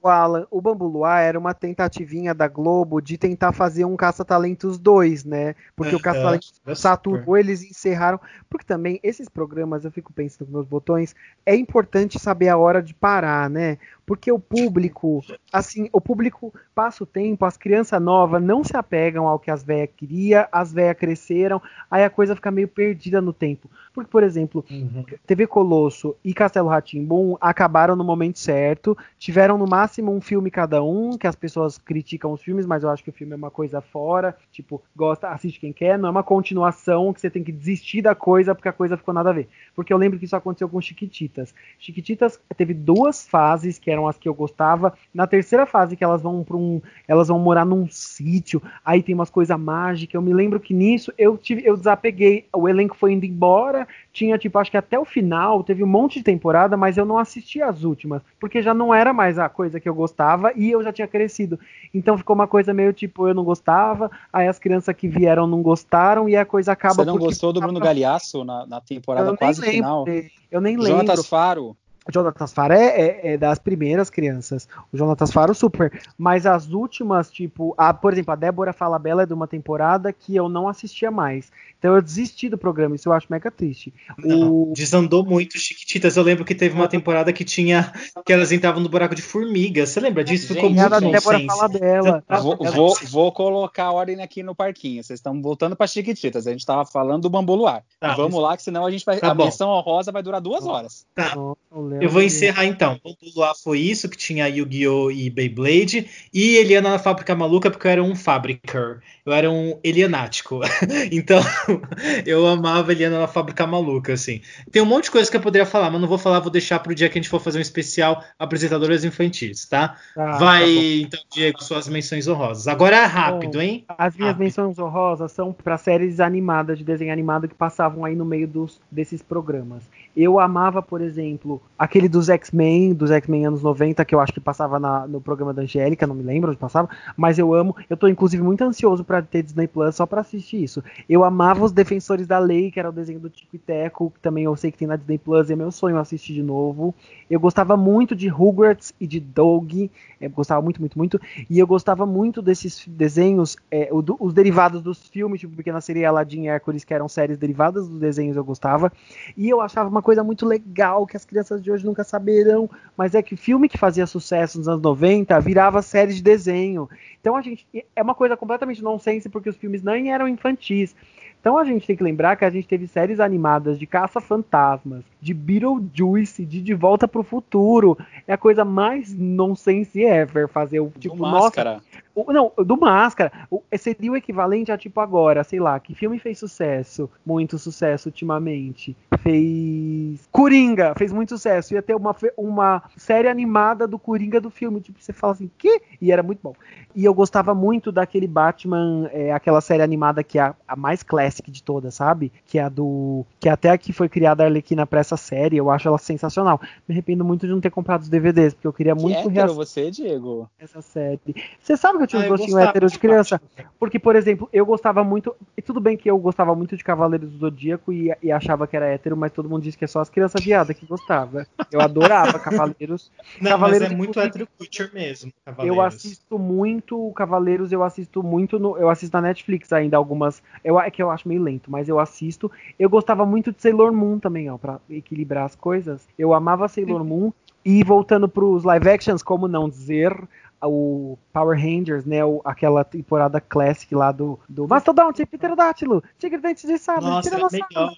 O Alan, o Bambu Luar era uma tentativinha da Globo de tentar fazer um Caça-Talentos 2, né? Porque o Aham, Caça-Talentos era Saturno super. eles encerraram. Porque também esses programas, eu fico pensando com meus botões, é importante saber a hora de parar, né? Porque o público, assim, o público passa o tempo, as crianças novas não se apegam ao que as velhas queriam, as velhas cresceram, aí a coisa fica meio perdida no tempo. Porque, por exemplo, Uhum. TV Colosso e Castelo Ratimbum acabaram no momento certo. Tiveram no máximo um filme cada um, que as pessoas criticam os filmes, mas eu acho que o filme é uma coisa fora. Tipo, gosta, assiste quem quer, não é uma continuação que você tem que desistir da coisa porque a coisa ficou nada a ver. Porque eu lembro que isso aconteceu com Chiquititas. Chiquititas teve duas fases que eram as que eu gostava. Na terceira fase que elas vão para um, elas vão morar num sítio, aí tem umas coisas mágicas. Eu me lembro que nisso eu tive, eu desapeguei. O elenco foi indo embora, tinha tipo, acho que até o final, teve um monte de temporada, mas eu não assisti as últimas, porque já não era mais a coisa que eu gostava e eu já tinha crescido. Então ficou uma coisa meio tipo, eu não gostava, aí as crianças que vieram não gostaram e a coisa acaba Você não gostou do Bruno Galhaço na, na temporada quase final? Eu nem Jonatas lembro. Faro. O Jonatas Faro é, é- é das primeiras crianças. O Jonatas Faro, super. Mas as últimas, tipo, a, por exemplo, a Débora Fala Bela é de uma temporada que eu não assistia mais. Então eu desisti do programa, isso eu acho mega triste. Não, O, Desandou muito Chiquititas. Eu lembro que teve uma temporada que tinha. que elas entravam no buraco de formiga. Você lembra disso? Ficou Gente, muito era a Débora. Fala Bela. Vou, vou, vou colocar a ordem aqui no parquinho. Vocês estão voltando para Chiquititas. A gente estava falando do Bambu Luar. Tá, Vamos lá, que senão a gente vai. Tá a bom. menção honrosa vai durar duas horas. Tá. O Léo. Eu vou encerrar então. O do Luar foi isso, que tinha Yu-Gi-Oh! e Beyblade. E Eliana na Fábrica Maluca, porque eu era um fabricer. Eu era um elianático. <laughs> então, <laughs> eu amava Eliana na Fábrica Maluca, assim. Tem um monte de coisa que eu poderia falar, mas não vou falar, vou deixar pro dia que a gente for fazer um especial apresentadoras infantis, tá? Tá, Vai, tá então, Diego, suas menções honrosas. Agora é rápido, Bom, hein? As minhas Rápido. menções honrosas são para séries animadas, de desenho animado, que passavam aí no meio dos, desses programas. Eu amava, por exemplo, aquele dos X-Men, dos X-Men anos 90, que eu acho que passava na- no programa da Angélica, não me lembro onde passava, mas eu amo. Eu tô, inclusive, muito ansioso para ter Disney Plus só para assistir isso. Eu amava os Defensores da Lei, que era o desenho do Tico e Teco, que também eu sei que tem na Disney Plus, e é meu sonho assistir de novo. Eu gostava muito de Rugrats e de Doug, eu gostava muito, muito, muito. E eu gostava muito desses desenhos, é, os derivados dos filmes, tipo Pequena Sereia, Aladdin e Hércules, que eram séries derivadas dos desenhos, eu gostava. E eu achava uma coisa muito legal, que as crianças de hoje nunca saberão, mas é que filme que fazia sucesso nos anos 90 virava série de desenho. Então a gente. É uma coisa completamente nonsense, porque os filmes nem eram infantis. Então a gente tem que lembrar que a gente teve séries animadas de Caça-Fantasmas, de Beetlejuice, de De Volta pro Futuro. É a coisa mais nonsense ever fazer o tipo, do nossa, Máscara. O- não, do Máscara. O, seria o equivalente a, tipo, agora, sei lá, que filme fez sucesso, muito sucesso ultimamente? Fez. Coringa, fez muito sucesso. Ia ter uma, uma série animada do Coringa do filme. Tipo, você fala assim, que? E era muito bom. E eu gostava muito daquele Batman, é, aquela série animada que é a, a mais classic de todas, sabe? Que é a do. Que até aqui foi criada a Arlequina pra essa série. Eu acho ela sensacional. Me arrependo muito de não ter comprado os DVDs, porque eu queria Que muito hétero reassistir você, Diego? essa série. Você sabe que eu tinha Ah, um eu gostinho hétero de criança? Porque, por exemplo, eu gostava muito. E tudo bem que eu gostava muito de Cavaleiros do Zodíaco e, e achava que era hétero, mas todo mundo diz que é só as crianças viadas que gostava. Eu adorava <laughs> Cavaleiros. Não, Cavaleiros, mas é muito inclusive, hétero culture mesmo. Eu Cavaleiros. assisto muito Cavaleiros, eu assisto muito no, eu assisto na Netflix ainda algumas, eu é que eu acho meio lento, mas eu assisto. Eu gostava muito de Sailor Moon também, ó, para equilibrar as coisas. Eu amava Sailor Moon e voltando pros live actions, como não dizer o Power Rangers, né, o- aquela temporada classic lá do, do Mastodonte, Pterodátilo, Tigre Dente de era Tiranossauro.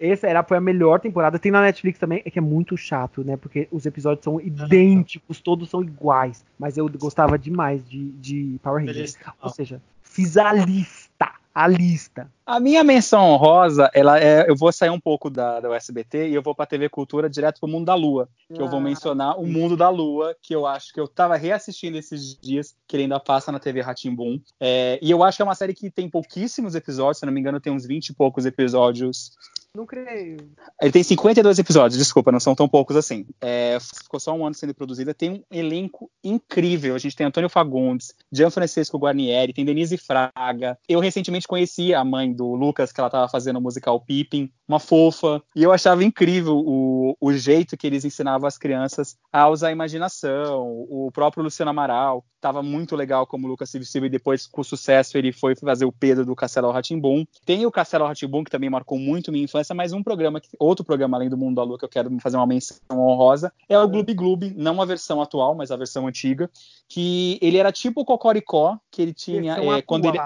Essa era, foi a melhor temporada. Tem na Netflix também, é que é muito chato, né? Porque os episódios são idênticos, todos são iguais. Mas eu gostava demais de, de Power Rangers. Beleza. Ou seja, fiz a lista. A lista. A minha menção honrosa, ela é, eu vou sair um pouco da, da USBT e eu vou pra TV Cultura direto pro Mundo da Lua. Que eu vou Ah, mencionar o Mundo da Lua, que eu acho que eu tava reassistindo esses dias, que ele ainda passa na TV Ratimbum. É, e eu acho que é uma série que tem pouquíssimos episódios, se não me engano, tem uns 20 e poucos episódios. Não creio. Ele tem 52 episódios, desculpa, não são tão poucos assim. É, ficou só um ano sendo produzida. Tem um elenco incrível. A gente tem Antônio Fagundes, Gianfrancesco Guarnieri, tem Denise Fraga. Eu recentemente conheci a mãe do Lucas, que ela estava fazendo o musical Pippin, uma fofa. E eu achava incrível o, o jeito que eles ensinavam as crianças a usar a imaginação. O próprio Luciano Amaral estava muito legal como Lucas Silva e depois, com sucesso, ele foi fazer o Pedro do Castelo Ratimbum. Tem o Castelo Ratimbum, que também marcou muito minha infância, mas um programa, que- outro programa além do Mundo da Lua, que eu quero fazer uma menção honrosa, é o Gloob Gloob, não a versão atual, mas a versão antiga, que ele era tipo o Cocoricó, que ele tinha... Versão É, quando ele,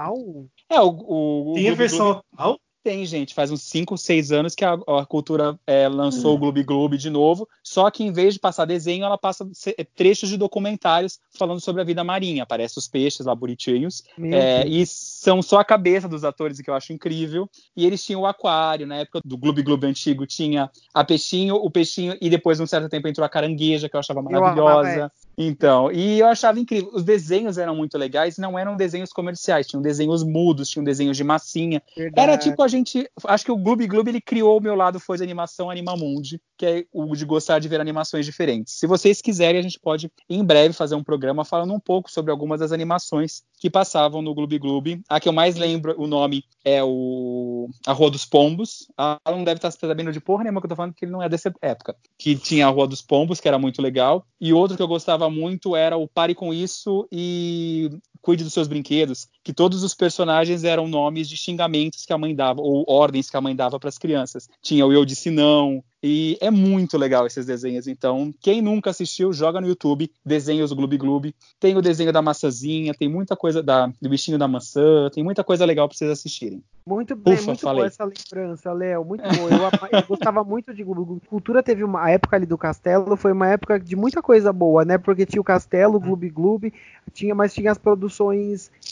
é, o, o, o Tem a versão Gloob- atual? Tem, gente. Faz uns 5, 6 anos que a, a cultura é, lançou o Gloob Gloob de novo. Só que em vez de passar desenho, ela passa se- trechos de documentários falando sobre a vida marinha. Aparece os peixes lá bonitinhos. É, e são só a cabeça dos atores, que eu acho incrível. E eles tinham o aquário. Na época do Gloob Gloob antigo, tinha a peixinho, o peixinho, e depois, num certo tempo, entrou a carangueja, que eu achava Eu maravilhosa. Então, e eu achava incrível. Os desenhos eram muito legais, não eram desenhos comerciais, tinham desenhos mudos, tinham desenhos de massinha. Era Verdade. tipo a gente. Acho que o Gloob Gloob ele criou o meu lado foi de animação Animamundi, que é o de gostar de ver animações diferentes. Se vocês quiserem, a gente pode em breve fazer um programa falando um pouco sobre algumas das animações que passavam no Gloob Gloob. A que eu mais lembro, o nome é o A Rua dos Pombos. Ela não deve estar sabendo de porra nenhuma que eu tô falando, porque ele não é dessa época. Que tinha a Rua dos Pombos, que era muito legal. E outro que eu gostava muito era o Pare Com Isso e cuide dos seus brinquedos, que todos os personagens eram nomes de xingamentos que a mãe dava, ou ordens que a mãe dava para as crianças. Tinha o Eu Disse Não, e é muito legal esses desenhos. Então, quem nunca assistiu, joga no YouTube, desenhos Gloob Gloob. Tem o desenho da maçãzinha, tem muita coisa da, do bichinho da maçã, tem muita coisa legal para vocês assistirem. Muito bem, Ufa, muito falei. boa essa lembrança, Léo. Muito boa. Eu, eu gostava <laughs> muito de Gloob Gloob. Cultura teve uma a época ali do Castelo, foi uma época de muita coisa boa, né? Porque tinha o Castelo, Gloob Gloob, tinha, mas tinha as produções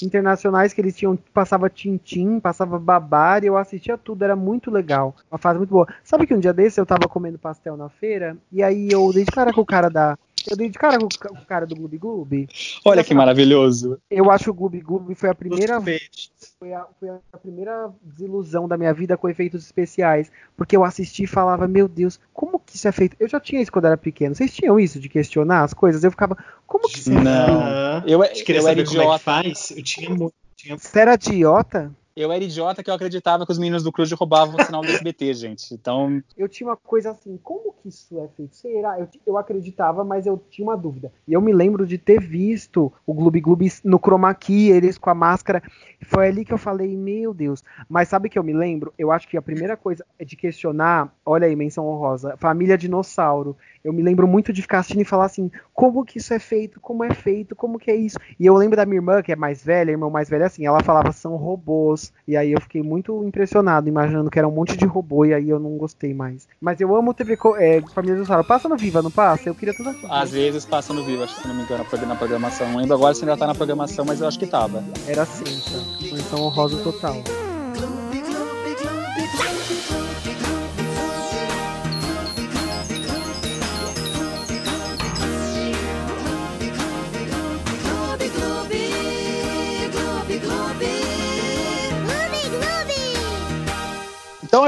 internacionais que eles tinham, passava Tintim, passava Babari, eu assistia tudo, era muito legal. Uma fase muito boa. Sabe que um dia desse eu tava comendo pastel na feira, e aí eu dei de cara com o cara da. Eu dei de cara com o cara do Gloob Gloob. Olha que maravilhoso. Eu acho que o Gloob Gloob foi a primeira foi a, foi a primeira desilusão da minha vida com efeitos especiais. Porque eu assisti e falava, meu Deus, como que isso é feito? Eu já tinha isso quando era pequeno. Vocês tinham isso de questionar as coisas? Eu ficava, como que isso é feito? Não. Eu, Você queria eu era saber como é que idiota. faz? Eu tinha muito. Tinha... Você era idiota? Eu era idiota que eu acreditava que os meninos do Cruz roubavam o sinal do SBT, <laughs> gente. Então, Eu tinha uma coisa assim, como que isso é feito? Será? Eu, eu acreditava, mas eu tinha uma dúvida. E eu me lembro de ter visto o Gloob Gloob no chroma key, eles com a máscara. Foi ali que eu falei, meu Deus. Mas sabe que eu me lembro? Eu acho que a primeira coisa é de questionar, olha aí, menção honrosa, família dinossauro. Eu me lembro muito de ficar assistindo e falar assim, como que isso é feito? Como é feito? Como que é isso? E eu lembro da minha irmã, que é mais velha, irmã mais velha assim, ela falava são robôs. E aí eu fiquei muito impressionado, imaginando que era um monte de robô, e aí eu não gostei mais. Mas eu amo TV co- é, Família Dinossauro. Passa no Viva, não passa? Eu queria tudo assim. às vezes passa no acho que se não me engano, na programação. Lembro agora se ainda tá na programação, mas eu acho que tava. Era cinta. Menção honrosa total.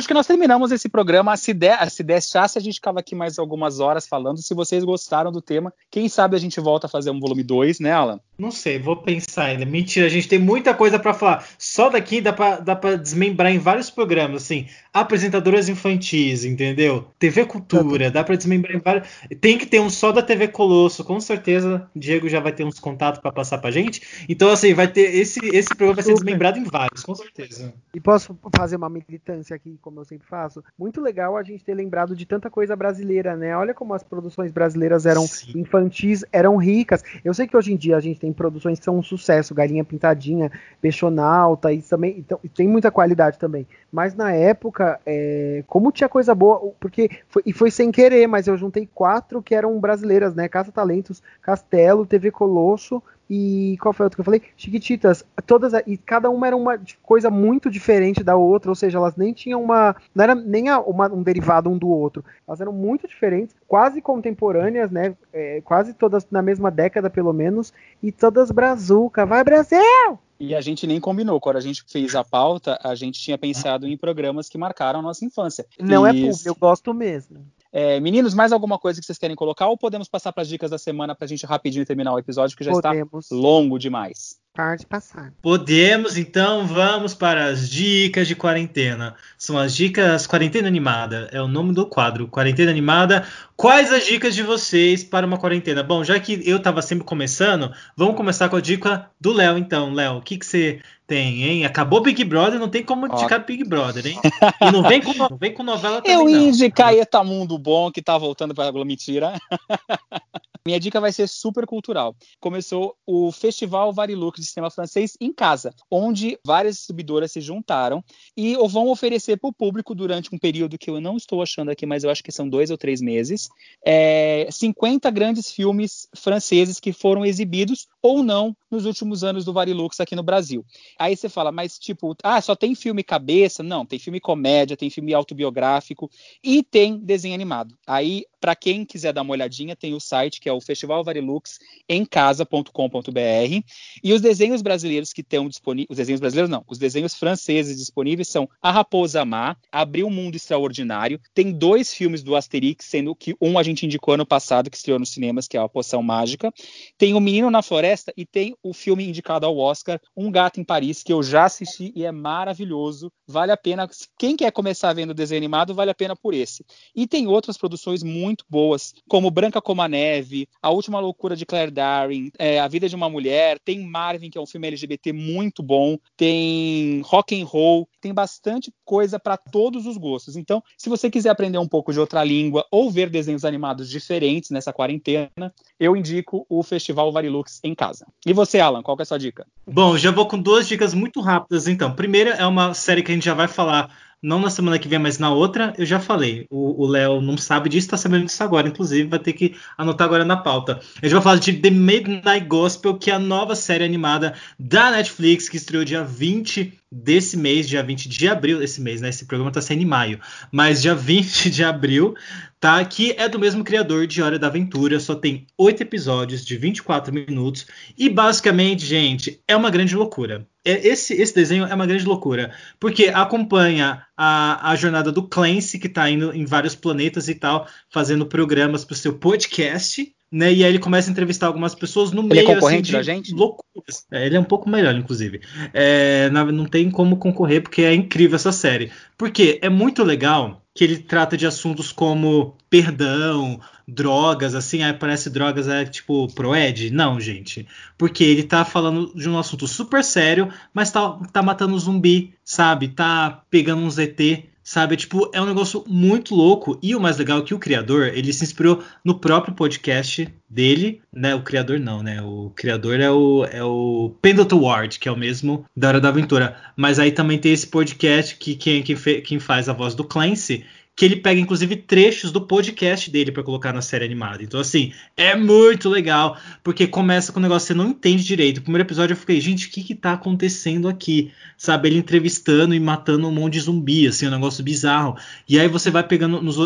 Acho que nós terminamos esse programa. Se, der, se deixasse, a gente ficava aqui mais algumas horas falando. Se vocês gostaram do tema, quem sabe a gente volta a fazer um volume 2, né, Alan? Não sei, vou pensar ainda. Mentira, a gente tem muita coisa pra falar. Só daqui dá pra desmembrar em vários programas, assim. Apresentadoras infantis, entendeu? TV Cultura, dá pra desmembrar em vários. Tem que ter um só da TV Colosso, com certeza. Diego já vai ter uns contatos pra passar pra gente. Então, assim, vai ter. Esse, esse programa vai ser desmembrado em vários, com certeza. E posso fazer uma militância aqui, como eu sempre faço? Muito legal a gente ter lembrado de tanta coisa brasileira, né? Olha como as produções brasileiras eram Sim. infantis, eram ricas. Eu sei que hoje em dia a gente tem produções que são um sucesso, Galinha Pintadinha, Peixonauta, e também então, e tem muita qualidade também. Mas na época, é, como tinha coisa boa, porque foi, e foi sem querer, mas eu juntei quatro que eram brasileiras, né? Caça Talentos, Castelo, TV Colosso e qual foi a outra que eu falei? Chiquititas. Todas e cada uma era uma coisa muito diferente da outra, ou seja, elas nem tinham uma, não era nem uma- um derivado um do outro. Elas eram muito diferentes, quase contemporâneas, né? É, quase todas na mesma década pelo menos, e todas brazuca. Vai Brasil! E a gente nem combinou. Quando a gente fez a pauta, a gente tinha pensado em programas que marcaram a nossa infância. Não é E, público, eu gosto mesmo. É, meninos, mais alguma coisa que vocês querem colocar ou podemos passar para as dicas da semana para a gente rapidinho terminar o episódio, que já Podemos está longo demais. Parar de passar. Podemos, então vamos para as dicas de quarentena. São as dicas Quarentena Animada, é o nome do quadro, Quarentena Animada. Quais as dicas de vocês para uma quarentena? Bom, já que eu estava sempre começando, vamos começar com a dica do Léo, então. Léo, o que, que você tem, hein? Acabou Big Brother, não tem como Ó. indicar Big Brother, hein? E não vem com, não vem com novela também, Eu ia indicar Etamundo Bom, que tá voltando para a Mentira. <laughs> Minha dica vai ser super cultural. Começou o Festival Varilux de Cinema Francês em casa, onde várias distribuidoras se juntaram e vão oferecer para o público durante um período que eu não estou achando aqui, mas eu acho que são dois ou três meses, é, 50 grandes filmes franceses que foram exibidos ou não nos últimos anos do Varilux aqui no Brasil. Aí você fala, mas tipo, ah, só tem filme cabeça? Não, tem filme comédia, tem filme autobiográfico e tem desenho animado. Aí, para quem quiser dar uma olhadinha, tem o site que é o Festival Varilux em casa.com.br e os desenhos brasileiros que estão disponíveis, os desenhos brasileiros não, os desenhos franceses disponíveis são A Raposa Má, Abriu um Mundo Extraordinário, tem dois filmes do Asterix, sendo que um a gente indicou ano passado que estreou nos cinemas, que é a Poção Mágica, tem O Menino na Floresta e tem o filme indicado ao Oscar, Um Gato em Paris, que eu já assisti e é maravilhoso. Vale a pena. Quem quer começar vendo desenho animado, vale a pena por esse. E tem outras produções muito muito boas, como Branca como a Neve, A Última Loucura de Claire Daring, é, A Vida de uma Mulher, tem Marvin, que é um filme LGBT muito bom, tem Rock and Roll, tem bastante coisa para todos os gostos. Então, se você quiser aprender um pouco de outra língua ou ver desenhos animados diferentes nessa quarentena, eu indico o Festival Varilux em casa. E você, Alan, qual é a sua dica? Bom, já vou com duas dicas muito rápidas, então. Primeira é uma série que a gente já vai falar não na semana que vem, mas na outra, eu já falei. O Léo não sabe disso, tá sabendo disso agora. Inclusive, vai ter que anotar agora na pauta. A gente vai falar de The Midnight Gospel, que é a nova série animada da Netflix, que estreou dia 20 desse mês, dia 20 de abril desse mês, né? Esse programa tá saindo em maio, mas dia 20 <laughs> de abril, tá? Que é do mesmo criador de Hora da Aventura, só tem oito episódios de 24 minutos e basicamente, gente, é uma grande loucura. É, esse, esse desenho é uma grande loucura, porque acompanha a, a jornada do Clancy, que tá indo em vários planetas e tal, fazendo programas pro seu podcast, né? E aí ele começa a entrevistar algumas pessoas no ele meio é concorrente assim, da gente? loucuras. É, ele é um pouco melhor, inclusive. É, não tem como concorrer porque é incrível essa série. Porque é muito legal que ele trata de assuntos como perdão, drogas, assim, aí parece drogas é tipo Proed? Não, gente. Porque ele tá falando de um assunto super sério, mas tá, tá matando zumbi, sabe? Tá pegando um ZT Sabe, tipo, é um negócio muito louco. E o mais legal é que o criador, ele se inspirou no próprio podcast dele, né? O criador não, né? O criador é o, é o Pendleton Ward, que é o mesmo da Hora da Aventura. Mas aí também tem esse podcast que quem, quem, quem faz a voz do Clancy, que ele pega inclusive trechos do podcast dele para colocar na série animada. Então assim, é muito legal, porque começa com um negócio que você não entende direito. O primeiro episódio eu fiquei, gente, o que que tá acontecendo aqui? Sabe, ele entrevistando e matando um monte de zumbi, assim, um negócio bizarro. E aí você vai pegando nos,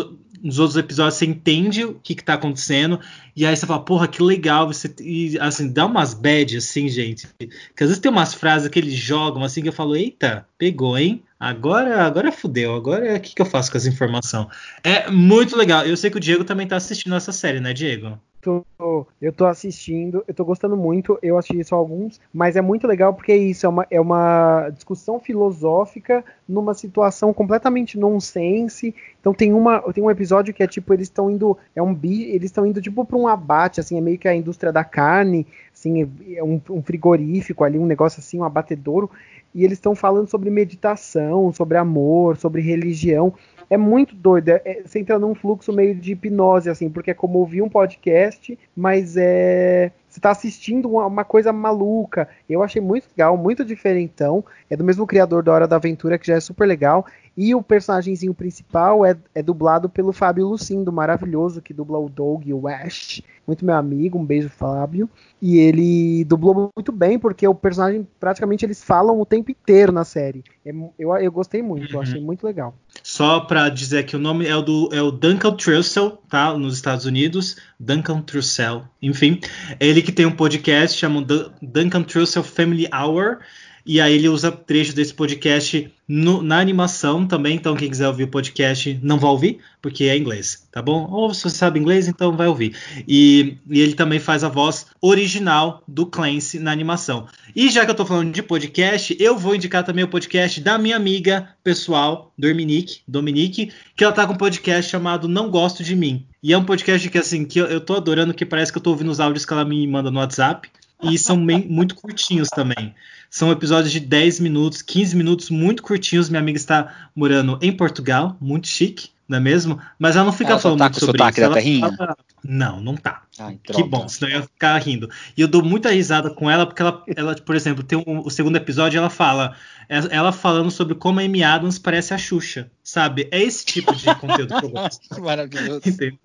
nos outros episódios, você entende o que que tá acontecendo, e aí você fala, porra, que legal, você e, assim, dá umas bad assim, gente. Que às vezes tem umas frases que eles jogam assim que eu falo, eita, pegou, hein? Agora, agora fudeu. Agora o que, que eu faço com essa informação? É muito legal. Eu sei que o Diego também tá assistindo essa série, né, Diego? Tô, eu tô assistindo, eu tô gostando muito, eu assisti só alguns, mas é muito legal porque é isso, é uma, é uma discussão filosófica numa situação completamente nonsense. Então tem uma tem um episódio que é tipo, eles estão indo, é um bi, eles estão indo tipo para um abate, assim, é meio que a indústria da carne, assim, é um, um frigorífico ali, um negócio assim, um abatedouro, e eles estão falando sobre meditação, sobre amor, sobre religião. É muito doido. É, é, você entra num fluxo meio de hipnose, assim, porque é como ouvir um podcast, mas é. Você está assistindo uma, uma, coisa maluca. Eu achei muito legal, muito diferentão. É do mesmo criador da Hora da Aventura, que já é super legal. E o personagemzinho principal é, é dublado pelo Fábio Lucindo, maravilhoso, que dubla o Doug e o Ash. Muito meu amigo, um beijo, Fábio. E ele dublou muito bem, porque o personagem, praticamente, eles falam o tempo inteiro na série. É, eu, eu gostei muito, uhum. eu achei muito legal. Só para dizer que o nome é o, do, é o Duncan Trussell, tá? Nos Estados Unidos. Duncan Trussell, enfim. Ele que tem um podcast chamado Duncan Trussell Family Hour e aí ele usa trechos desse podcast no, na animação também. Então, quem quiser ouvir o podcast, não vai ouvir, porque é inglês, tá bom? Ou se você sabe inglês, então vai ouvir. E, e, ele também faz a voz original do Clancy na animação. E já que eu tô falando de podcast, eu vou indicar também o podcast da minha amiga pessoal, Dominique, Dominique, que ela tá com um podcast chamado Não Gosto de Mim. E é um podcast que, assim, que eu, eu tô adorando, que parece que eu tô ouvindo os áudios que ela me manda no WhatsApp. E são bem, muito curtinhos também. São episódios de 10 minutos, 15 minutos, muito curtinhos. Minha amiga está morando em Portugal, muito chique, não é mesmo? Mas ela não fica ela falando tá muito sobre isso. Ela fala... Não, não tá. que bom, senão eu ia ficar rindo. E eu dou muita risada com ela, porque ela, ela por exemplo, tem um, o segundo episódio, ela fala. Ela falando sobre como a Amy Adams parece a Xuxa, sabe? É esse tipo de conteúdo que eu gosto. <laughs> Maravilhoso. Entendeu?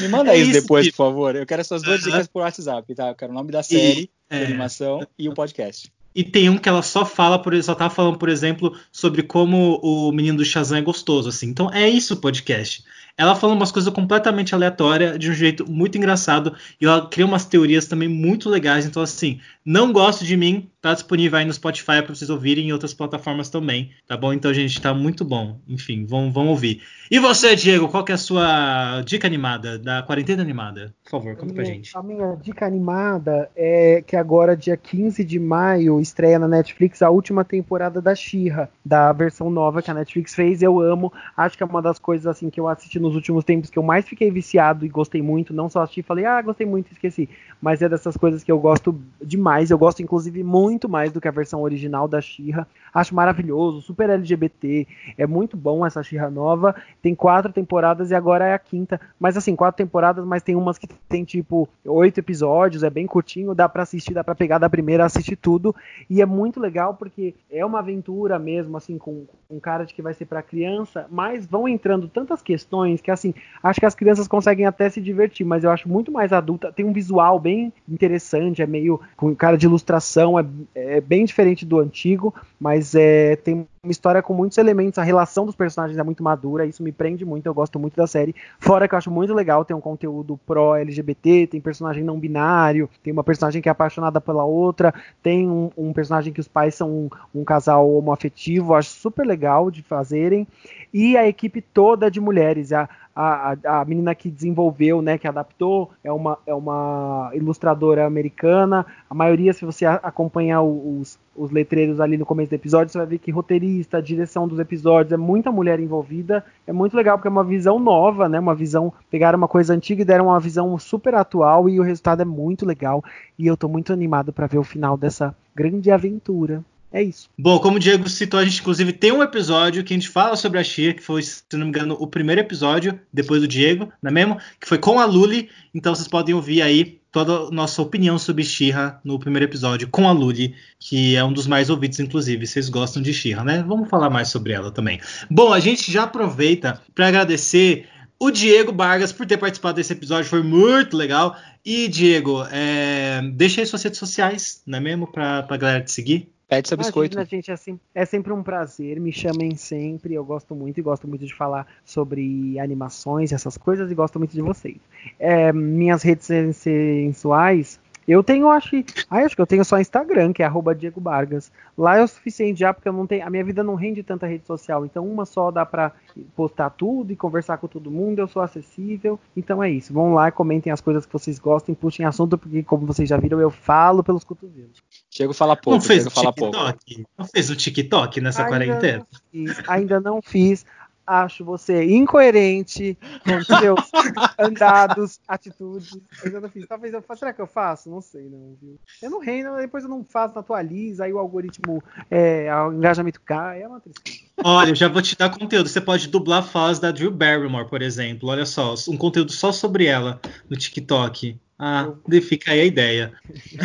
Me manda é isso depois, tipo. por favor. Eu quero essas duas dicas por WhatsApp, tá? Eu quero o nome da série, é... animação e o podcast. E tem um que ela só fala, por, só tá falando, por exemplo, sobre como o menino do Shazam é gostoso, assim. Então é isso o podcast. Ela fala umas coisas completamente aleatórias, de um jeito muito engraçado, e ela cria umas teorias também muito legais. Então, assim, não gosto de mim, tá disponível aí no Spotify para vocês ouvirem em outras plataformas também, tá bom? Então, gente, tá muito bom. Enfim, vão, vão ouvir. E você, Diego, qual que é a sua dica animada da quarentena animada? Por favor, conta pra gente. A minha dica animada é que agora, dia 15 de maio, estreia na Netflix a última temporada da Xirra, da versão nova que a Netflix fez. Eu amo. Acho que é uma das coisas assim que eu assisti nos últimos tempos que eu mais fiquei viciado e gostei muito. Não só assisti e falei, ah, gostei muito, esqueci. Mas é dessas coisas que eu gosto demais. Eu gosto, inclusive, muito mais do que a versão original da Xirra. Acho maravilhoso, super LGBT. É muito bom essa Xirra nova. Tem quatro temporadas e agora é a quinta. Mas assim, quatro temporadas, mas tem umas que tem tipo oito episódios, é bem curtinho, dá para assistir, dá para pegar da primeira, assistir tudo. E é muito legal porque é uma aventura mesmo, assim, com um cara de que vai ser para criança, mas vão entrando tantas questões que assim, acho que as crianças conseguem até se divertir, mas eu acho muito mais adulta. Tem um visual bem interessante, é meio com cara de ilustração, é, é bem diferente do antigo, mas é, tem uma história com muitos elementos, a relação dos personagens é muito madura, isso me prende muito, eu gosto muito da série. Fora que eu acho muito legal, tem um conteúdo pró-LGBT, tem personagem não binário, tem uma personagem que é apaixonada pela outra, tem um, um personagem que os pais são um, um casal homoafetivo, acho super legal de fazerem. E a equipe toda de mulheres, a, a, a menina que desenvolveu, né, que adaptou, é uma, é uma ilustradora americana. A maioria, se você acompanhar os, os letreiros ali no começo do episódio, você vai ver que roteirista, direção dos episódios, é muita mulher envolvida. É muito legal porque é uma visão nova, né? Uma visão. Pegaram uma coisa antiga e deram uma visão super atual e o resultado é muito legal. E eu tô muito animado para ver o final dessa grande aventura. É isso. Bom, como o Diego citou, a gente inclusive tem um episódio que a gente fala sobre a Xia, que foi, se não me engano, o primeiro episódio, depois do Diego, não é mesmo? Que foi com a Luli. Então vocês podem ouvir aí toda a nossa opinião sobre Xirra no primeiro episódio com a Luli, que é um dos mais ouvidos, inclusive. Vocês gostam de Xirra, né? Vamos falar mais sobre ela também. Bom, a gente já aproveita para agradecer o Diego Vargas por ter participado desse episódio, foi muito legal. E, Diego, é... deixa aí suas redes sociais, não é mesmo? Para a galera te seguir. Pede seu biscoito. Imagina, gente, é, sempre, é sempre um prazer. Me chamem sempre. Eu gosto muito e gosto muito de falar sobre animações e essas coisas e gosto muito de vocês. É, minhas redes sensuais eu tenho, acho que. Ah, acho que eu tenho só Instagram, que é arroba Diego Vargas. Lá é o suficiente já, porque eu não tenho. A minha vida não rende tanta rede social. Então, uma só dá pra postar tudo e conversar com todo mundo. Eu sou acessível. Então é isso. Vão lá, comentem as coisas que vocês gostem, puxem assunto, porque, como vocês já viram, eu falo pelos cotovelos. Diego fala pouco. Não fez o TikTok? pouco. Não fez o TikTok nessa Ainda quarentena? não fiz, ainda não fiz. Acho você incoerente com seus <laughs> andados, atitudes. Não fiz. Talvez eu faça. Será que eu faço? Não sei, não, viu? Eu não reino, depois eu não faço, não atualiza, aí o algoritmo, é, o engajamento cai. É uma tristeza. Olha, eu já vou te dar conteúdo. Você pode dublar a voz da Drew Barrymore, por exemplo. Olha só, um conteúdo só sobre ela no TikTok. Ah, fica aí a ideia.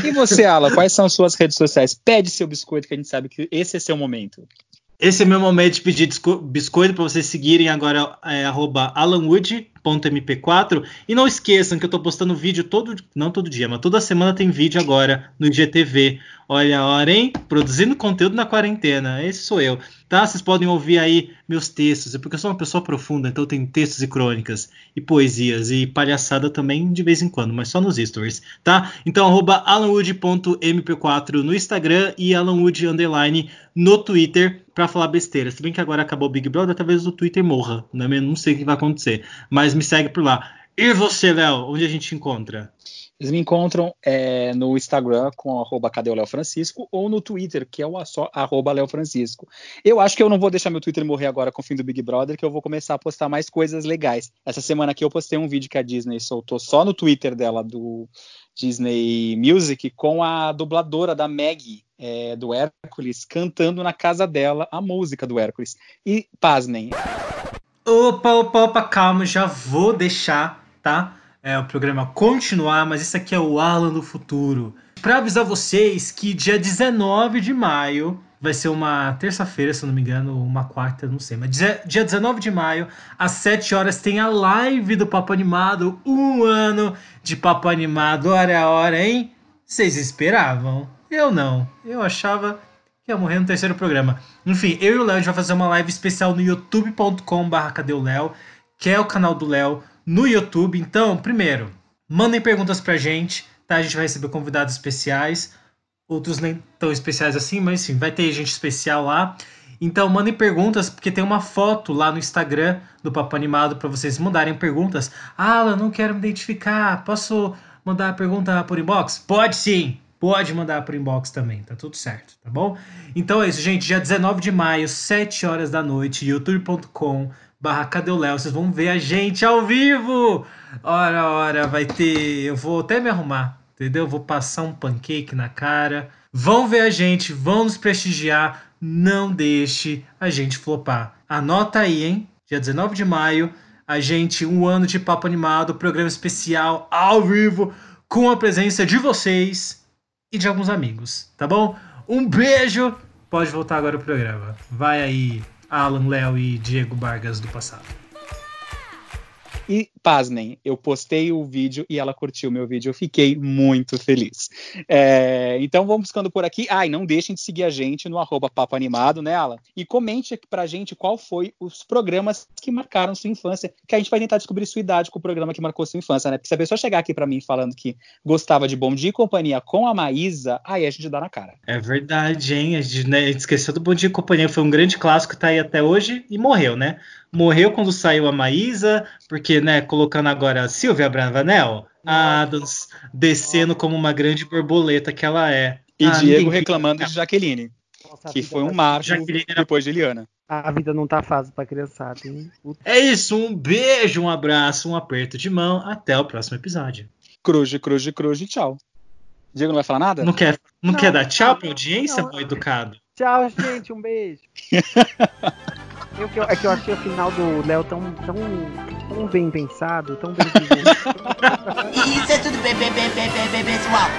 E você, Ala, quais são as suas redes sociais? Pede seu biscoito, que a gente sabe que esse é seu momento. Esse é meu momento de pedir biscoito para vocês seguirem agora é arroba alanwood.mp4 e não esqueçam que eu tô postando vídeo todo, não todo dia, mas toda semana tem vídeo agora no IGTV. Olha a hora, hein? Produzindo conteúdo na quarentena. Esse sou eu, tá? Vocês podem ouvir aí meus textos, é porque eu sou uma pessoa profunda, então tenho textos e crônicas e poesias e palhaçada também de vez em quando, mas só nos stories, tá? Então arroba alanwood.mp4 no Instagram e alanwood no Twitter para falar besteira. Se bem que agora acabou o Big Brother, talvez o Twitter morra, né? Não sei o que vai acontecer, mas me segue por lá. E você, Léo, onde a gente encontra? Eles me encontram é, no Instagram com arroba cadê o Léo Francisco ou no Twitter, que é o só arroba Léo Francisco. Eu acho que eu não vou deixar meu Twitter morrer agora com o fim do Big Brother, que eu vou começar a postar mais coisas legais. Essa semana aqui eu postei um vídeo que a Disney soltou só no Twitter dela, do Disney Music, com a dubladora da Maggie, é, do Hércules, cantando na casa dela a música do Hércules. E, pasmem, Opa, opa, opa, calma, já vou deixar, tá? É, o programa continuar, mas isso aqui é o Alan do futuro. Para avisar vocês que dia 19 de maio vai ser uma terça-feira, se eu não me engano, uma quarta, não sei, mas dia, dia 19 de maio, às 7 horas, tem a live do Papo Animado, um ano de Papo Animado, hora a hora, hein? Vocês esperavam? Eu não. Eu achava que ia morrer no terceiro programa. Enfim, eu e o Léo a gente vai fazer uma live especial no youtube.com.br Cadê o Léo, que é o canal do Léo no YouTube. Então, primeiro, mandem perguntas pra gente, tá? A gente vai receber convidados especiais. Outros nem tão especiais assim, mas sim, vai ter gente especial lá. Então mandem perguntas, porque tem uma foto lá no Instagram do Papo Animado para vocês mandarem perguntas. Eu não quero me identificar. Posso mandar a pergunta por inbox? Pode sim. Pode mandar por inbox também, tá tudo certo, tá bom? Então é isso, gente. Dia 19 de maio, 7 horas da noite, youtube.com barra Cadê o Léo? Vocês vão ver a gente ao vivo! Ora, ora, vai ter. Eu vou até me arrumar, entendeu? Vou passar um pancake na cara. Vão ver a gente, vão nos prestigiar. Não deixe a gente flopar. Anota aí, hein? Dia 19 de maio, a gente, um ano de papo animado, programa especial ao vivo, com a presença de vocês e de alguns amigos, tá bom? Um beijo! Pode voltar agora o programa. Vai aí, Alan, Léo e Diego Vargas do passado. E, pasmem, eu postei o vídeo e ela curtiu o meu vídeo. Eu fiquei muito feliz. É, então vamos ficando por aqui. Ah, e não deixem de seguir a gente no arroba Papo Animado, né, Alan? E comente aqui pra gente qual foi os programas que marcaram sua infância, que a gente vai tentar descobrir sua idade com o programa que marcou sua infância, né? Porque se a pessoa chegar aqui para mim falando que gostava de Bom Dia e Companhia com a Maísa, aí a gente dá na cara. É verdade, hein? A gente, né, a gente esqueceu do Bom Dia e Companhia. Foi um grande clássico, tá aí até hoje e morreu, né? Morreu quando saiu a Maísa, porque, né, colocando agora a Silvia Bravanel, a Adams descendo como uma grande borboleta que ela é. E Ah, Diego reclamando de Jaqueline, Nossa, que foi um marco Jaqueline era- depois de Eliana. A vida não tá fácil pra criançada, hein? É isso, um beijo, um abraço, um aperto de mão. Até o próximo episódio. Cruz, cruz, cruz, tchau. Diego não vai falar nada? Não quer, não Não, quer dar tchau pra audiência, não. mal educado? Tchau, gente. Um beijo. <laughs> Eu eu- é que eu achei o final do Léo tão, tão, tão bem pensado, tão bem. <laughs> Isso é tudo bem, bem, bem, bem, bem, bem, pessoal.